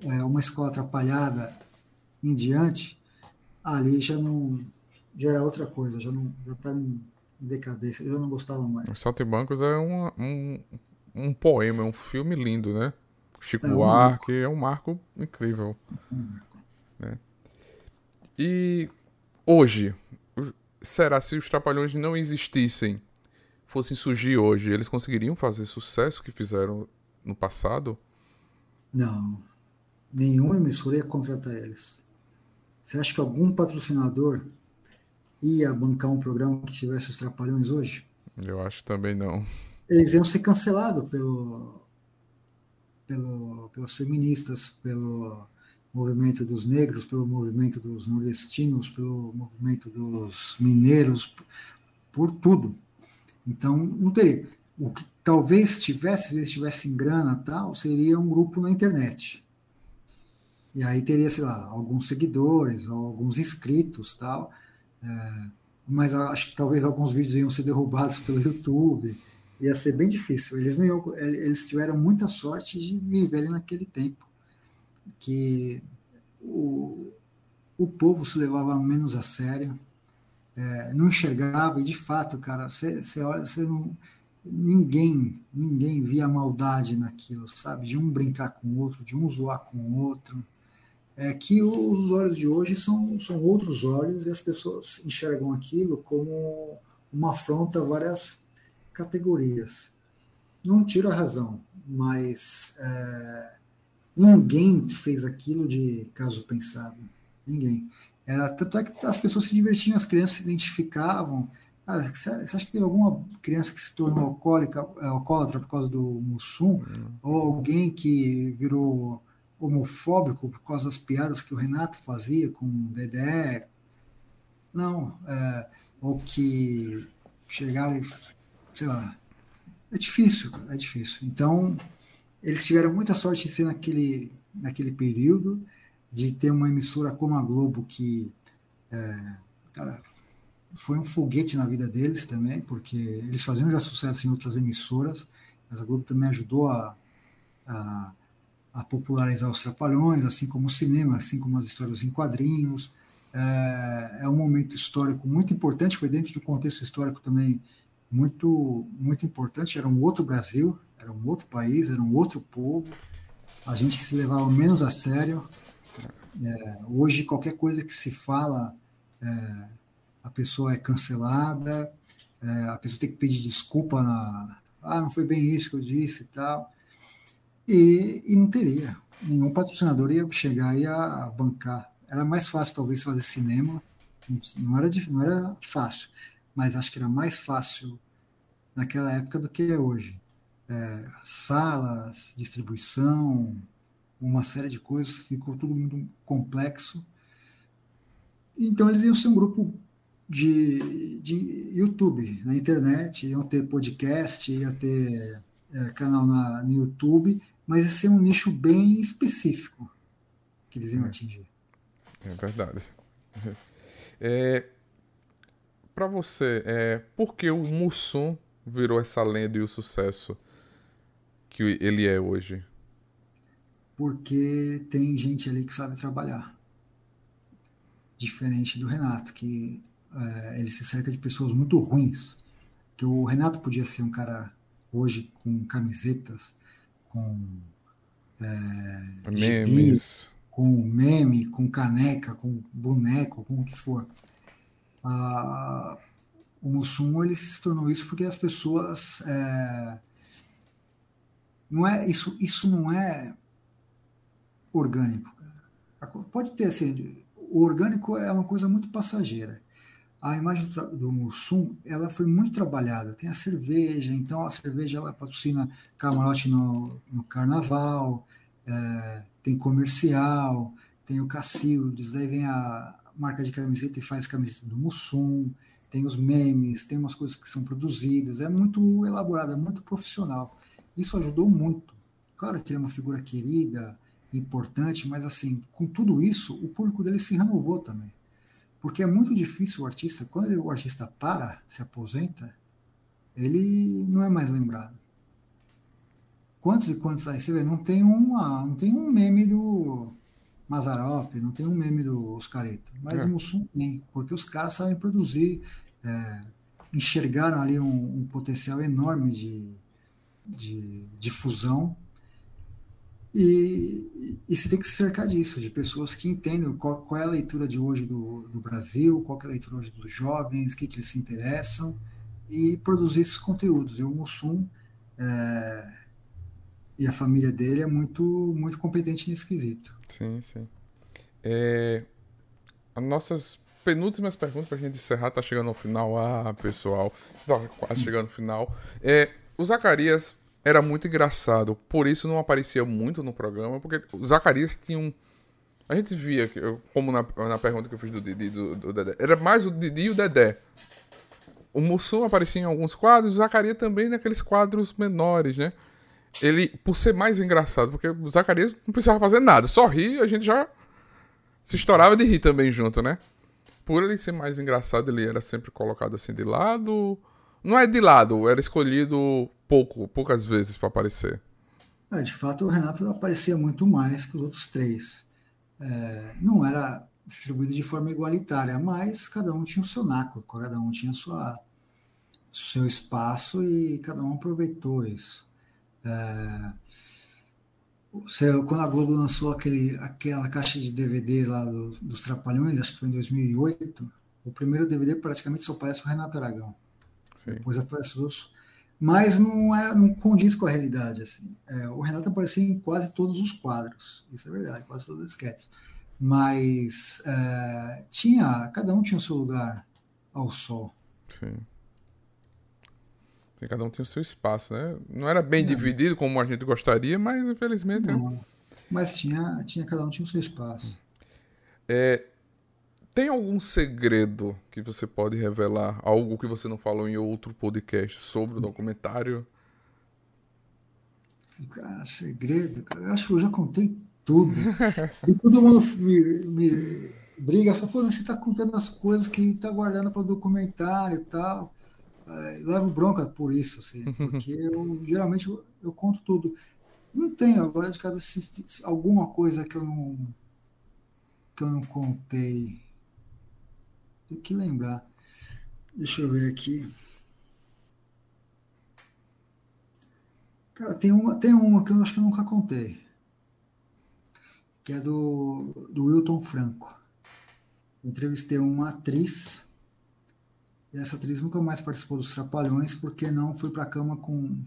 Speaker 3: é, uma escola atrapalhada em diante, ali já não já era outra coisa, já não já estava em, em, decadência, eu não gostava mais.
Speaker 2: O Salto e Bancos é um, um, um poema, é um filme lindo, né? Chico é Buarque um é um marco incrível. Um né? E hoje, será se os Trapalhões não existissem, fossem surgir hoje, eles conseguiriam fazer sucesso que fizeram no passado?
Speaker 3: Não. Nenhuma emissora ia contratar eles. Você acha que algum patrocinador ia bancar um programa que tivesse os Trapalhões hoje?
Speaker 2: Eu acho também não.
Speaker 3: Eles iam ser cancelados pelo, pelo, pelas feministas, pelo movimento dos negros, pelo movimento dos nordestinos, pelo movimento dos mineiros, por tudo. Então, não teria. O que talvez tivesse, se eles tivessem grana tal, seria um grupo na internet. E aí teria, sei lá, alguns seguidores, alguns inscritos tal. É, mas acho que talvez alguns vídeos iam ser derrubados pelo YouTube. Ia ser bem difícil. Eles, iam, eles tiveram muita sorte de viverem naquele tempo que o, o povo se levava menos a sério, é, não enxergava, e de fato, cara, você olha, você não. Ninguém, ninguém via maldade naquilo, sabe? De um brincar com o outro, de um zoar com o outro. É que os olhos de hoje são, são outros olhos e as pessoas enxergam aquilo como uma afronta a várias categorias. Não tiro a razão, mas é, ninguém fez aquilo de caso pensado. Ninguém. Era, tanto é que as pessoas se divertiam, as crianças se identificavam. Cara, você acha que teve alguma criança que se tornou alcoólica, é, alcoólatra por causa do Mussum? Hum. Ou alguém que virou homofóbico por causa das piadas que o Renato fazia com o Dedé? Não. É, ou que chegaram e, sei lá. É difícil, é difícil. Então, eles tiveram muita sorte de ser naquele, naquele período de ter uma emissora como a Globo que é, cara, foi um foguete na vida deles também, porque eles faziam já sucesso em outras emissoras, mas a Globo também ajudou a, a, a popularizar os trapalhões, assim como o cinema, assim como as histórias em quadrinhos. É, é um momento histórico muito importante, foi dentro de um contexto histórico também muito, muito importante. Era um outro Brasil, era um outro país, era um outro povo. A gente se levava menos a sério, é, hoje, qualquer coisa que se fala, é, a pessoa é cancelada, é, a pessoa tem que pedir desculpa na. Ah, não foi bem isso que eu disse e tal. E, e não teria. Nenhum patrocinador ia chegar e ia bancar. Era mais fácil, talvez, fazer cinema. Não era, não era fácil, mas acho que era mais fácil naquela época do que é hoje. É, salas, distribuição, uma série de coisas, ficou tudo muito complexo. Então eles iam ser um grupo de, de YouTube, na internet, iam ter podcast, ia ter é, canal na, no YouTube, mas ia ser um nicho bem específico que eles iam é. atingir.
Speaker 2: É verdade. É, Para você, é, por que o Mussum virou essa lenda e o sucesso que ele é hoje?
Speaker 3: porque tem gente ali que sabe trabalhar. Diferente do Renato, que é, ele se cerca de pessoas muito ruins. Que o Renato podia ser um cara hoje com camisetas, com é,
Speaker 2: memes,
Speaker 3: com meme, com caneca, com boneco, com o que for. Ah, o Mussum ele se tornou isso porque as pessoas é, não é isso isso não é orgânico. Pode ter assim, o orgânico é uma coisa muito passageira. A imagem do Mussum, ela foi muito trabalhada. Tem a cerveja, então a cerveja ela patrocina camarote no, no carnaval, é, tem comercial, tem o Cacildes, daí vem a marca de camiseta e faz camiseta do Mussum, tem os memes, tem umas coisas que são produzidas, é muito elaborado, é muito profissional. Isso ajudou muito. Claro que ele é uma figura querida, importante, mas assim, com tudo isso, o público dele se renovou também. Porque é muito difícil o artista, quando o artista para, se aposenta, ele não é mais lembrado. Quantos e quantos aí você vê? Não tem, uma, não tem um meme do Mazarop, não tem um meme do Oscarito, mas é. o Mussum tem, porque os caras sabem produzir, é, enxergaram ali um, um potencial enorme de, de difusão e, e, você tem que se cercar disso, de pessoas que entendem qual, qual é a leitura de hoje do, do, Brasil, qual é a leitura hoje dos jovens, o que, que eles se interessam, e produzir esses conteúdos. E o Mussum é, e a família dele é muito, muito competente nesse quesito.
Speaker 2: Sim, sim. É, as nossas penúltimas perguntas para a gente encerrar, tá chegando ao final. Ah, pessoal, tá quase chegando ao final. É, o Zacarias era muito engraçado. Por isso não aparecia muito no programa, porque o Zacarias tinha um. A gente via, como na, na pergunta que eu fiz do Didi do, do Dedé, era mais o Didi e o Dedé. O Mussum aparecia em alguns quadros, o Zacarias também naqueles quadros menores, né? Ele, por ser mais engraçado, porque o Zacarias não precisava fazer nada, só rir a gente já se estourava de rir também junto, né? Por ele ser mais engraçado, ele era sempre colocado assim de lado. Não é de lado, era escolhido pouco, poucas vezes para aparecer.
Speaker 3: É, de fato, o Renato aparecia muito mais que os outros três. É, não era distribuído de forma igualitária, mas cada um tinha o seu naco, cada um tinha sua seu espaço e cada um aproveitou isso. É, Você, quando a Globo lançou aquele, aquela caixa de DVD lá do, dos Trapalhões, acho que foi em 2008, o primeiro DVD praticamente só parece o Renato Aragão. Sim. Depois aparece o Urso. Mas não, é, não condiz com a realidade. Assim. É, o Renato aparecia em quase todos os quadros, isso é verdade, quase todos os sketches. Mas é, tinha, cada um tinha o seu lugar ao sol.
Speaker 2: Sim. Cada um tinha o seu espaço, né? Não era bem dividido como a gente gostaria, mas infelizmente.
Speaker 3: Não, mas tinha, tinha, cada um tinha o seu espaço.
Speaker 2: É, tem algum segredo que você pode revelar? Algo que você não falou em outro podcast sobre o documentário?
Speaker 3: Cara, segredo, cara. Eu acho que eu já contei tudo. e todo mundo me, me briga, fala, pô, você está contando as coisas que está guardando para o documentário e tal. É, levo bronca por isso, assim, porque eu geralmente eu, eu conto tudo. Não tenho agora de cabeça alguma coisa que eu não que eu não contei. Tem que lembrar. Deixa eu ver aqui. Cara, tem uma, tem uma que eu acho que eu nunca contei. Que é do, do Wilton Franco. Eu entrevistei uma atriz. E essa atriz nunca mais participou dos Trapalhões porque não foi para a cama com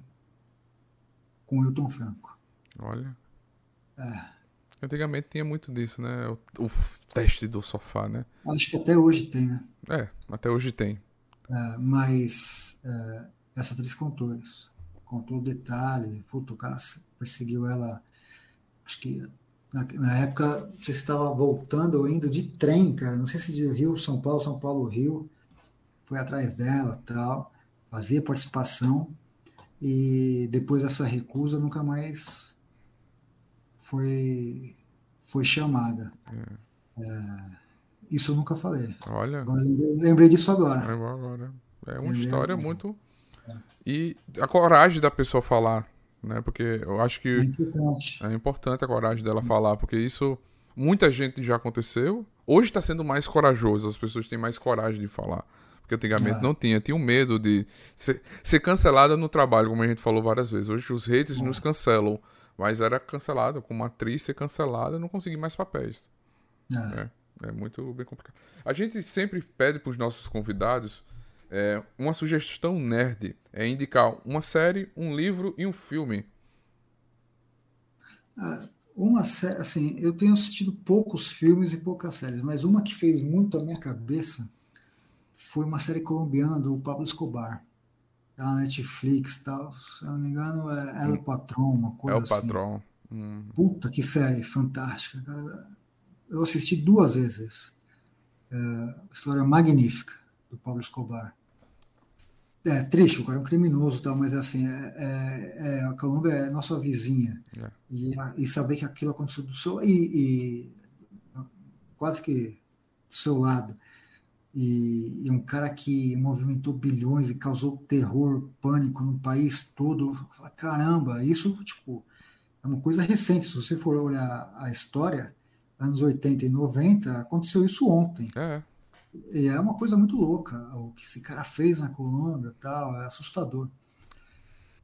Speaker 3: com Wilton Franco.
Speaker 2: Olha.
Speaker 3: É.
Speaker 2: Antigamente tinha muito disso, né? O, o, teste do sofá, né?
Speaker 3: Acho que até hoje tem, né?
Speaker 2: É, até hoje tem.
Speaker 3: É, mas é, essa atriz contou isso. Contou o detalhe. Puta, o cara perseguiu ela. Acho que na, na época você estava voltando ou indo de trem, cara. Não sei se de Rio, São Paulo, São Paulo, Rio. Foi atrás dela tal. Fazia participação. E depois dessa recusa nunca mais foi, foi chamada. É. É, isso eu nunca falei.
Speaker 2: Olha.
Speaker 3: Agora, lembrei, disso agora.
Speaker 2: É, agora. é uma lembrei história agora. muito. É. E a coragem da pessoa falar, né? Porque eu acho que.
Speaker 3: É importante.
Speaker 2: É importante a coragem dela falar, porque isso. Muita gente já aconteceu. Hoje está sendo mais corajoso, as pessoas têm mais coragem de falar. Porque antigamente é. não tinha, tinha um medo de ser, ser cancelada no trabalho, como a gente falou várias vezes. Hoje os haters é. nos cancelam. Mas era cancelado, como atriz ser cancelada, não consegui mais papéis. É. é. é muito bem complicado. A gente sempre pede para os nossos convidados é, uma sugestão nerd. É indicar uma série, um livro e um filme.
Speaker 3: Ah, uma série, assim, eu tenho assistido poucos filmes e poucas séries, mas uma que fez muito a minha cabeça foi uma série colombiana do Pablo Escobar da Netflix tal. Se eu não me engano, é El. Patrão, uma coisa
Speaker 2: É o
Speaker 3: assim.
Speaker 2: Patrão. Hum.
Speaker 3: Puta que série fantástica, cara. Eu assisti duas vezes. É, história magnífica do Pablo Escobar. É triste, o cara é um criminoso, tal, mas assim, é, é, é a Colômbia é nossa vizinha. É. E, e, saber que aquilo aconteceu do seu. E, e quase que do seu lado e, e, um cara que movimentou bilhões e causou terror, pânico no país todo. Caramba, isso tipo, é uma coisa recente. Se você for olhar a história, anos 80 e 90, aconteceu isso ontem.
Speaker 2: É.
Speaker 3: E é uma coisa muito louca. O que esse cara fez na Colômbia tal, é assustador.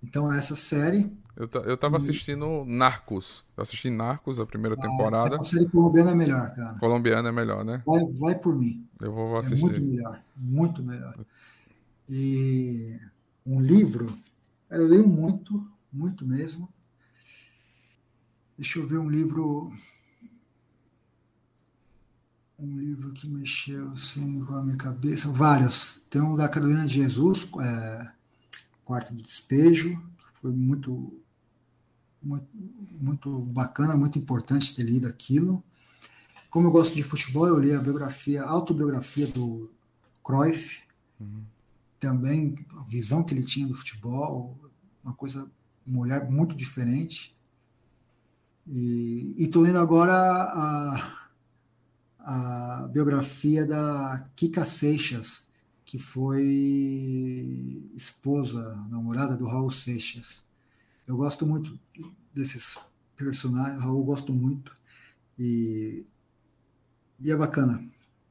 Speaker 3: Então, essa série
Speaker 2: eu, eu tava assistindo Narcos. Eu assisti Narcos, a primeira ah, temporada.
Speaker 3: A série colombiana é melhor, cara.
Speaker 2: Colombiana é melhor, né?
Speaker 3: Vai, vai por mim.
Speaker 2: Eu vou assistir. É
Speaker 3: muito melhor. Muito melhor. E um livro, eu leio muito, muito mesmo. Deixa eu ver um livro. Um livro que mexeu assim com a minha cabeça. Vários. Tem um da Carolina de Jesus, é, Quarto de Despejo. Foi muito muito, muito bacana, muito importante ter lido aquilo. Como eu gosto de futebol, eu li a biografia, a autobiografia do Cruyff, uhum. também a visão que ele tinha do futebol, uma coisa, um olhar muito diferente. E estou lendo agora a, a biografia da Kika Seixas, que foi esposa, namorada do Raul Seixas. Eu gosto muito desses personagens, Raul eu gosto muito. E, e é bacana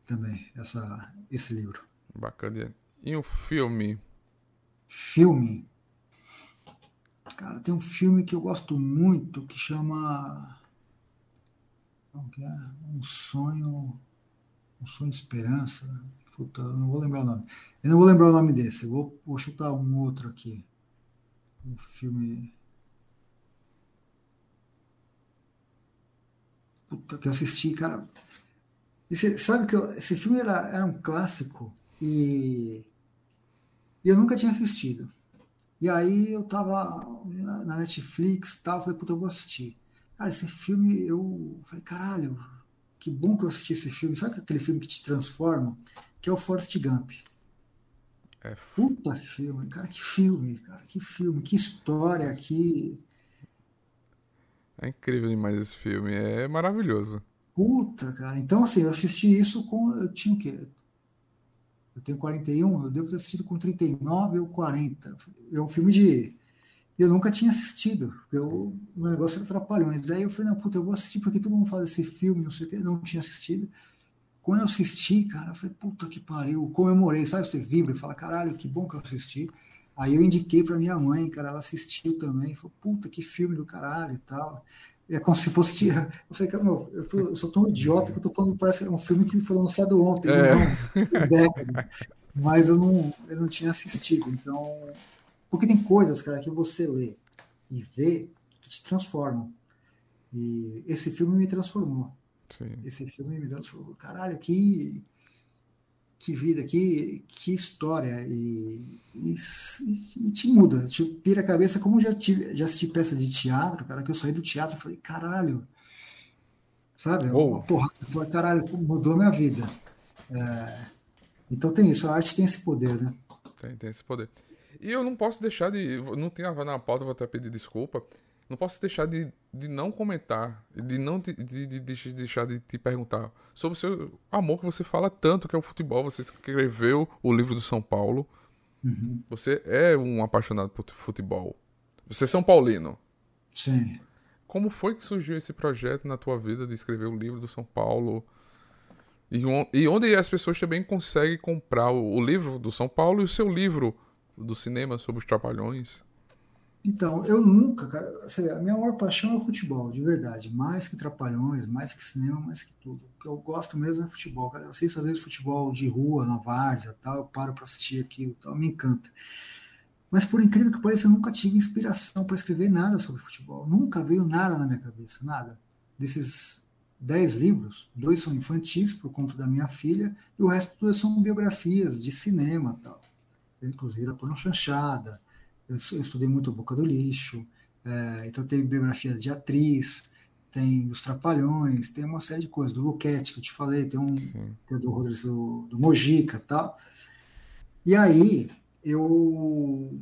Speaker 3: também essa, esse livro.
Speaker 2: Bacana. E o filme?
Speaker 3: Filme. Cara, tem um filme que eu gosto muito que chama. Como que é? Um sonho. Um sonho de esperança. Puta, eu não vou lembrar o nome. Eu não vou lembrar o nome desse. Eu vou, vou chutar um outro aqui. Um filme. Puta, que eu assisti, cara. Esse, sabe que eu, esse filme era, era um clássico e, e eu nunca tinha assistido. E aí eu tava na Netflix e tal, falei, puta, eu vou assistir. Cara, esse filme, eu falei, caralho, que bom que eu assisti esse filme. Sabe aquele filme que te transforma? Que é o Forrest Gump. É. Puta filme, cara, que filme, cara, que filme, que história, que.
Speaker 2: É incrível demais esse filme, é maravilhoso.
Speaker 3: Puta, cara. Então, assim, eu assisti isso com. Eu tinha o quê? Eu tenho 41, eu devo ter assistido com 39 ou 40. É um filme de. Eu nunca tinha assistido, porque eu, o negócio era trapalhões. Daí eu falei, não, puta, eu vou assistir porque todo mundo fala desse filme, não sei o quê. Não tinha assistido. Quando eu assisti, cara, eu falei, puta que pariu, comemorei, sabe? Você vibra e fala, caralho, que bom que eu assisti. Aí eu indiquei para minha mãe, cara, ela assistiu também, falou, puta, que filme do caralho e tal. É como se fosse. Eu falei, cara, meu, eu, tô, eu sou tão idiota que eu tô falando, parece um filme que foi lançado ontem, é. não, mas eu não, eu não tinha assistido. Então. Porque tem coisas, cara, que você lê e vê que te transformam. E esse filme me transformou. Sim. Esse filme me transformou. Caralho, que que vida, que, que história. E, e, e, te muda, te pira a cabeça. Como eu já, tive, já assisti peça de teatro, cara, que eu saí do teatro e falei, caralho. Sabe? Oh. Uma porrada, caralho, mudou minha vida. É, então tem isso, a arte tem esse poder, né?
Speaker 2: Tem, tem esse poder. E eu não posso deixar de. Não tenho na pauta, vou até pedir desculpa não posso deixar de, de não comentar, de não de, de, de, deixar de te perguntar sobre o seu amor que você fala tanto, que é o futebol. Você escreveu o livro do São Paulo. Uhum. Você é um apaixonado por futebol. Você é São Paulino.
Speaker 3: Sim.
Speaker 2: Como foi que surgiu esse projeto na tua vida de escrever o livro do São Paulo? E, onde as pessoas também conseguem comprar o, o livro do São Paulo e o seu livro do cinema sobre os Trapalhões?
Speaker 3: Então, eu nunca, cara, a minha maior paixão é o futebol, de verdade. Mais que trapalhões, mais que cinema, mais que tudo. O que eu gosto mesmo é futebol, cara. Eu assisto às vezes futebol de rua, na várzea tal, eu paro para assistir aquilo tal, me encanta. Mas por incrível que pareça, eu nunca tive inspiração para escrever nada sobre futebol. Nunca veio nada na minha cabeça, nada. Desses dez livros, dois são infantis, por conta da minha filha, e o resto são biografias de cinema tal. Eu, inclusive, da Porno Chanchada, eu, eu estudei muito Boca do Lixo, é, então tem biografia de atriz, tem os Trapalhões, tem uma série de coisas, do Luquete, que eu te falei, tem um tem do Rodrigo do, do Mojica tal. E aí eu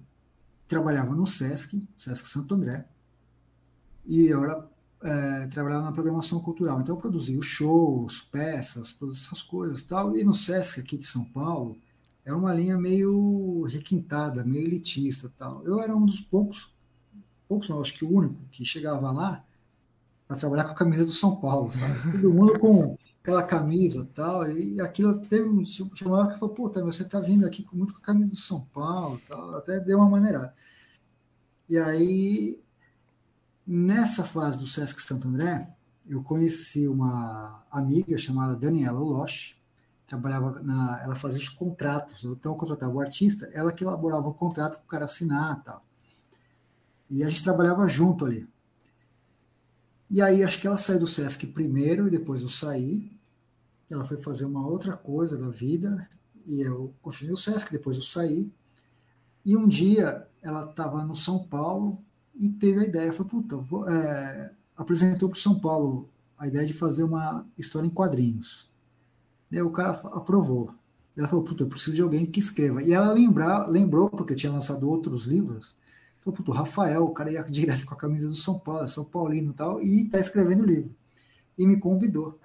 Speaker 3: trabalhava no Sesc, Sesc Santo André, e eu era, é, trabalhava na programação cultural. Então eu produzia os shows, peças, todas essas coisas tal. E no Sesc aqui de São Paulo, é uma linha meio requintada, meio elitista tal. Eu era um dos poucos, poucos não, acho que o único que chegava lá para trabalhar com a camisa do São Paulo, sabe? Todo mundo com aquela camisa tal, e aquilo teve um chamava que falou, puta, você tá vindo aqui muito com a camisa do São Paulo tal, até deu uma maneirada. E aí, nessa fase do Sesc Santo André, eu conheci uma amiga chamada Daniela Oloche, trabalhava na, ela fazia os contratos, então eu contratava o artista, ela que elaborava o contrato para o cara assinar tal. E a gente trabalhava junto ali. E aí acho que ela saiu do Sesc primeiro e depois eu saí. Ela foi fazer uma outra coisa da vida e eu continuei o Sesc, depois eu saí. E um dia ela estava no São Paulo e teve a ideia, falou, puta, vou, é, apresentou para o São Paulo a ideia de fazer uma história em quadrinhos. Daí o cara aprovou. Ela falou, puta, eu preciso de alguém que escreva. E ela lembra, lembrou, porque tinha lançado outros livros, falou, puta, o Rafael, o cara ia direto com a camisa do São Paulo, São Paulino e tal, e tá escrevendo o livro. E me convidou.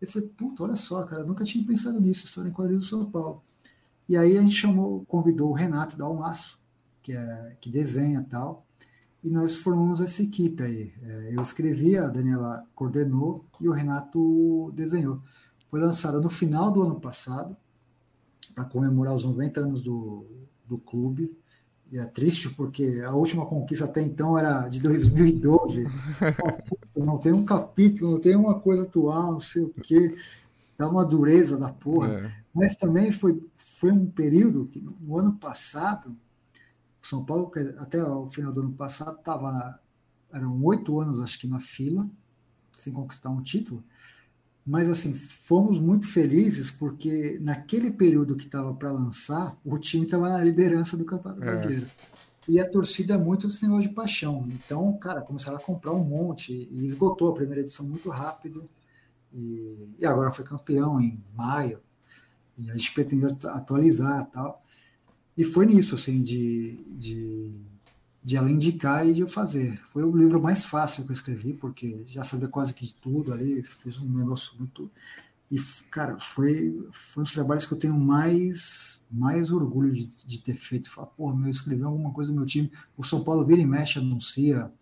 Speaker 3: Eu falei, puta, olha só, cara, nunca tinha pensado nisso, história em quadrinhos do São Paulo. E aí a gente chamou, convidou o Renato Dalmaço, que, é, que desenha tal, e nós formamos essa equipe aí. É, eu escrevi, a Daniela coordenou e o Renato desenhou. Foi lançada no final do ano passado, para comemorar os 90 anos do, do clube. E é triste porque a última conquista até então era de 2012. não tem um capítulo, não tem uma coisa atual, não sei o quê. Dá uma dureza da porra. É. Mas também foi, foi um período que no ano passado, São Paulo, até o final do ano passado, estava. Eram oito anos, acho que, na fila, sem conquistar um título. Mas, assim, fomos muito felizes porque naquele período que estava para lançar, o time estava na liderança do Campeonato é. Brasileiro. E a torcida é muito senhor de paixão. Então, cara, começaram a comprar um monte e esgotou a primeira edição muito rápido. E, e agora foi campeão em maio. E a gente pretende atualizar tal. E foi nisso, assim, de, de de ela indicar e de eu fazer. Foi o livro mais fácil que eu escrevi, porque já sabia quase que de tudo ali, fiz um negócio muito. E, cara, foi, foi um dos trabalhos que eu tenho mais, mais orgulho de, de ter feito. Falar, porra, meu, eu escrevi alguma coisa do meu time. O São Paulo vira e mexe, anuncia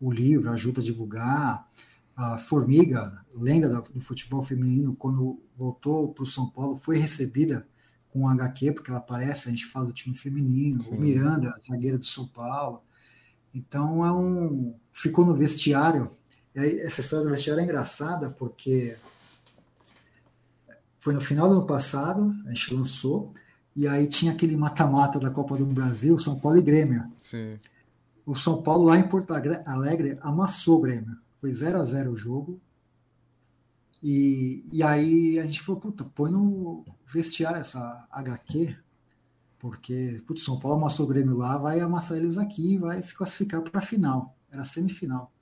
Speaker 3: o livro, ajuda a divulgar. A Formiga, lenda do futebol feminino, quando voltou para o São Paulo, foi recebida com o HQ, porque ela aparece, a gente fala do time feminino, Sim. o Miranda, zagueira do São Paulo. Então é um. Ficou no vestiário. E aí, essa história do vestiário é engraçada porque foi no final do ano passado, a gente lançou, e aí tinha aquele mata-mata da Copa do Brasil, São Paulo e Grêmio.
Speaker 2: Sim.
Speaker 3: O São Paulo lá em Porto Alegre amassou o Grêmio. Foi 0 a 0 o jogo. E, e aí a gente falou, puta, põe no vestiário essa HQ, porque putz, São Paulo amassou o Grêmio lá, vai amassar eles aqui e vai se classificar para a final. Era semifinal.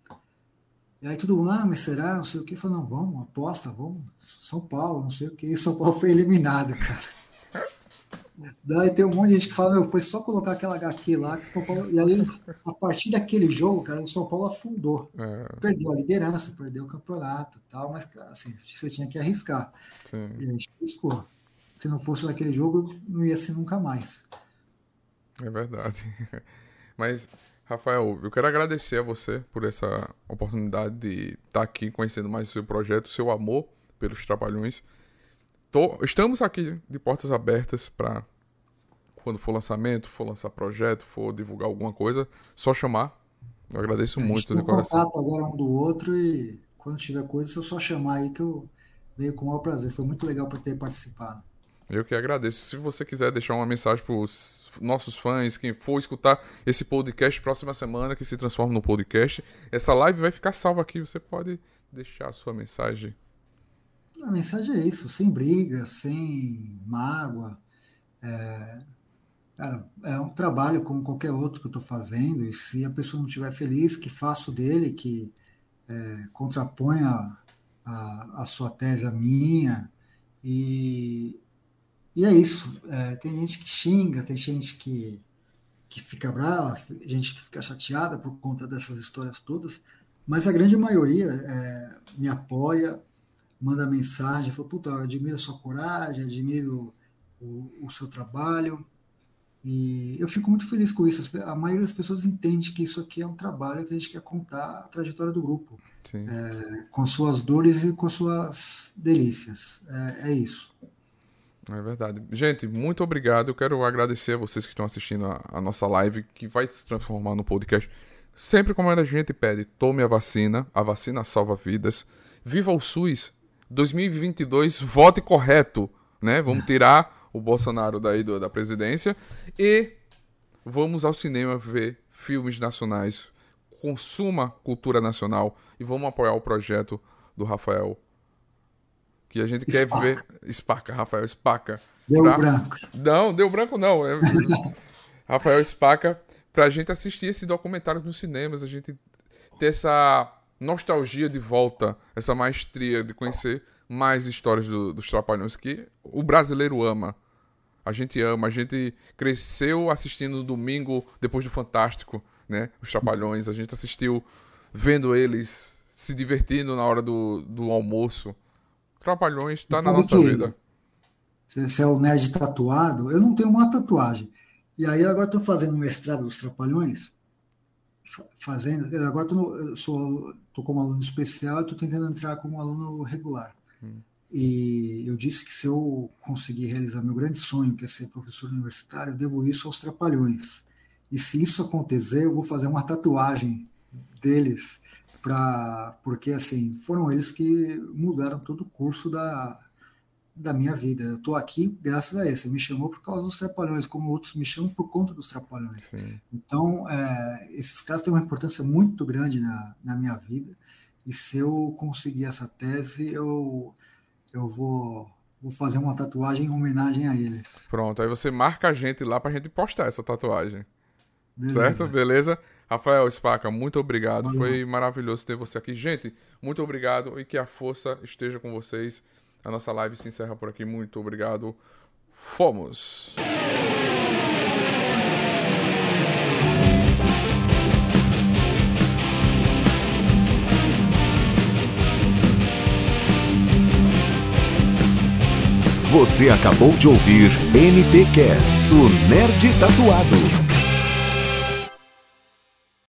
Speaker 3: E aí todo mundo, ah, mas será? Não sei o que. Falou, não, vamos, aposta, vamos. São Paulo, não sei o que. E São Paulo foi eliminado, cara. Daí tem um monte de gente que fala, meu, foi só colocar aquela HQ lá que São Paulo. E aí, a partir daquele jogo, cara, o São Paulo afundou. É. Perdeu a liderança, perdeu o campeonato e tal, mas assim, você tinha que arriscar. Sim. E a gente arriscou se não fosse naquele jogo, não ia ser nunca mais.
Speaker 2: É verdade. Mas, Rafael, eu quero agradecer a você por essa oportunidade de estar aqui conhecendo mais o seu projeto, o seu amor pelos Trapalhões. Tô, estamos aqui de portas abertas para quando for lançamento, for lançar projeto, for divulgar alguma coisa, só chamar. Eu agradeço muito
Speaker 3: de coração. contato agora um do outro e quando tiver coisa, é só chamar aí que eu venho com o maior prazer. Foi muito legal por ter participado.
Speaker 2: Eu que agradeço. Se você quiser deixar uma mensagem para os nossos fãs, quem for escutar esse podcast próxima semana, que se transforma no podcast, essa live vai ficar salva aqui. Você pode deixar a sua mensagem.
Speaker 3: A mensagem é isso: sem briga, sem mágoa. É, cara, é um trabalho como qualquer outro que eu estou fazendo, e se a pessoa não estiver feliz, que faça o dele, que é, contraponha a, a sua tese à minha. E, e é isso. É, tem gente que xinga, tem gente que, que fica brava, gente que fica chateada por conta dessas histórias todas, mas a grande maioria é, me apoia, manda mensagem, fala, puta, eu admiro a sua coragem, admiro o, o, seu trabalho. E eu fico muito feliz com isso. A maioria das pessoas entende que isso aqui é um trabalho que a gente quer contar a trajetória do grupo, é, com suas dores e com suas delícias. É, é isso.
Speaker 2: É verdade. Gente, muito obrigado. Eu quero agradecer a vocês que estão assistindo a, a, nossa live, que vai se transformar no podcast. Sempre como a gente pede, tome a vacina. A vacina salva vidas. Viva o SUS. 2022, vote correto. Né? Vamos tirar o Bolsonaro daí do, da presidência. E vamos ao cinema ver filmes nacionais. Consuma cultura nacional. E vamos apoiar o projeto do Rafael que a gente Espaca. quer ver. Spaca, Rafael Spaca.
Speaker 3: Deu pra... branco.
Speaker 2: Não, deu branco não. É... Rafael Spaca, pra gente assistir esse documentário nos cinemas, a gente ter essa nostalgia de volta, essa maestria de conhecer mais histórias do, dos Trapalhões que o brasileiro ama. A gente ama, a gente cresceu assistindo no domingo, depois do Fantástico, né? Os Trapalhões, a gente assistiu vendo eles se divertindo na hora do, do almoço. Trapalhões está na nossa vida.
Speaker 3: Você é o nerd tatuado? Eu não tenho uma tatuagem. E aí agora estou fazendo mestrado dos Trapalhões, fazendo. Agora eu sou tô como aluno especial e estou tentando entrar como aluno regular. Hum. E eu disse que se eu conseguir realizar meu grande sonho, que é ser professor universitário, eu devo isso aos Trapalhões. E se isso acontecer, eu vou fazer uma tatuagem deles para porque assim foram eles que mudaram todo o curso da, da minha vida. Eu estou aqui graças a eles. Você me chamou por causa dos trapalhões, como outros me chamam por conta dos trapalhões. Sim. Então, é, esses caras têm uma importância muito grande na, na minha vida. E se eu conseguir essa tese, eu, eu vou, vou fazer uma tatuagem em homenagem a eles.
Speaker 2: Pronto, aí você marca a gente lá para a gente postar essa tatuagem. Beleza. Certo? Beleza? Rafael Spaca, muito obrigado. Valeu. Foi maravilhoso ter você aqui. Gente, muito obrigado e que a força esteja com vocês. A nossa live se encerra por aqui. Muito obrigado. Fomos!
Speaker 1: Você acabou de ouvir NTCast, o Nerd Tatuado.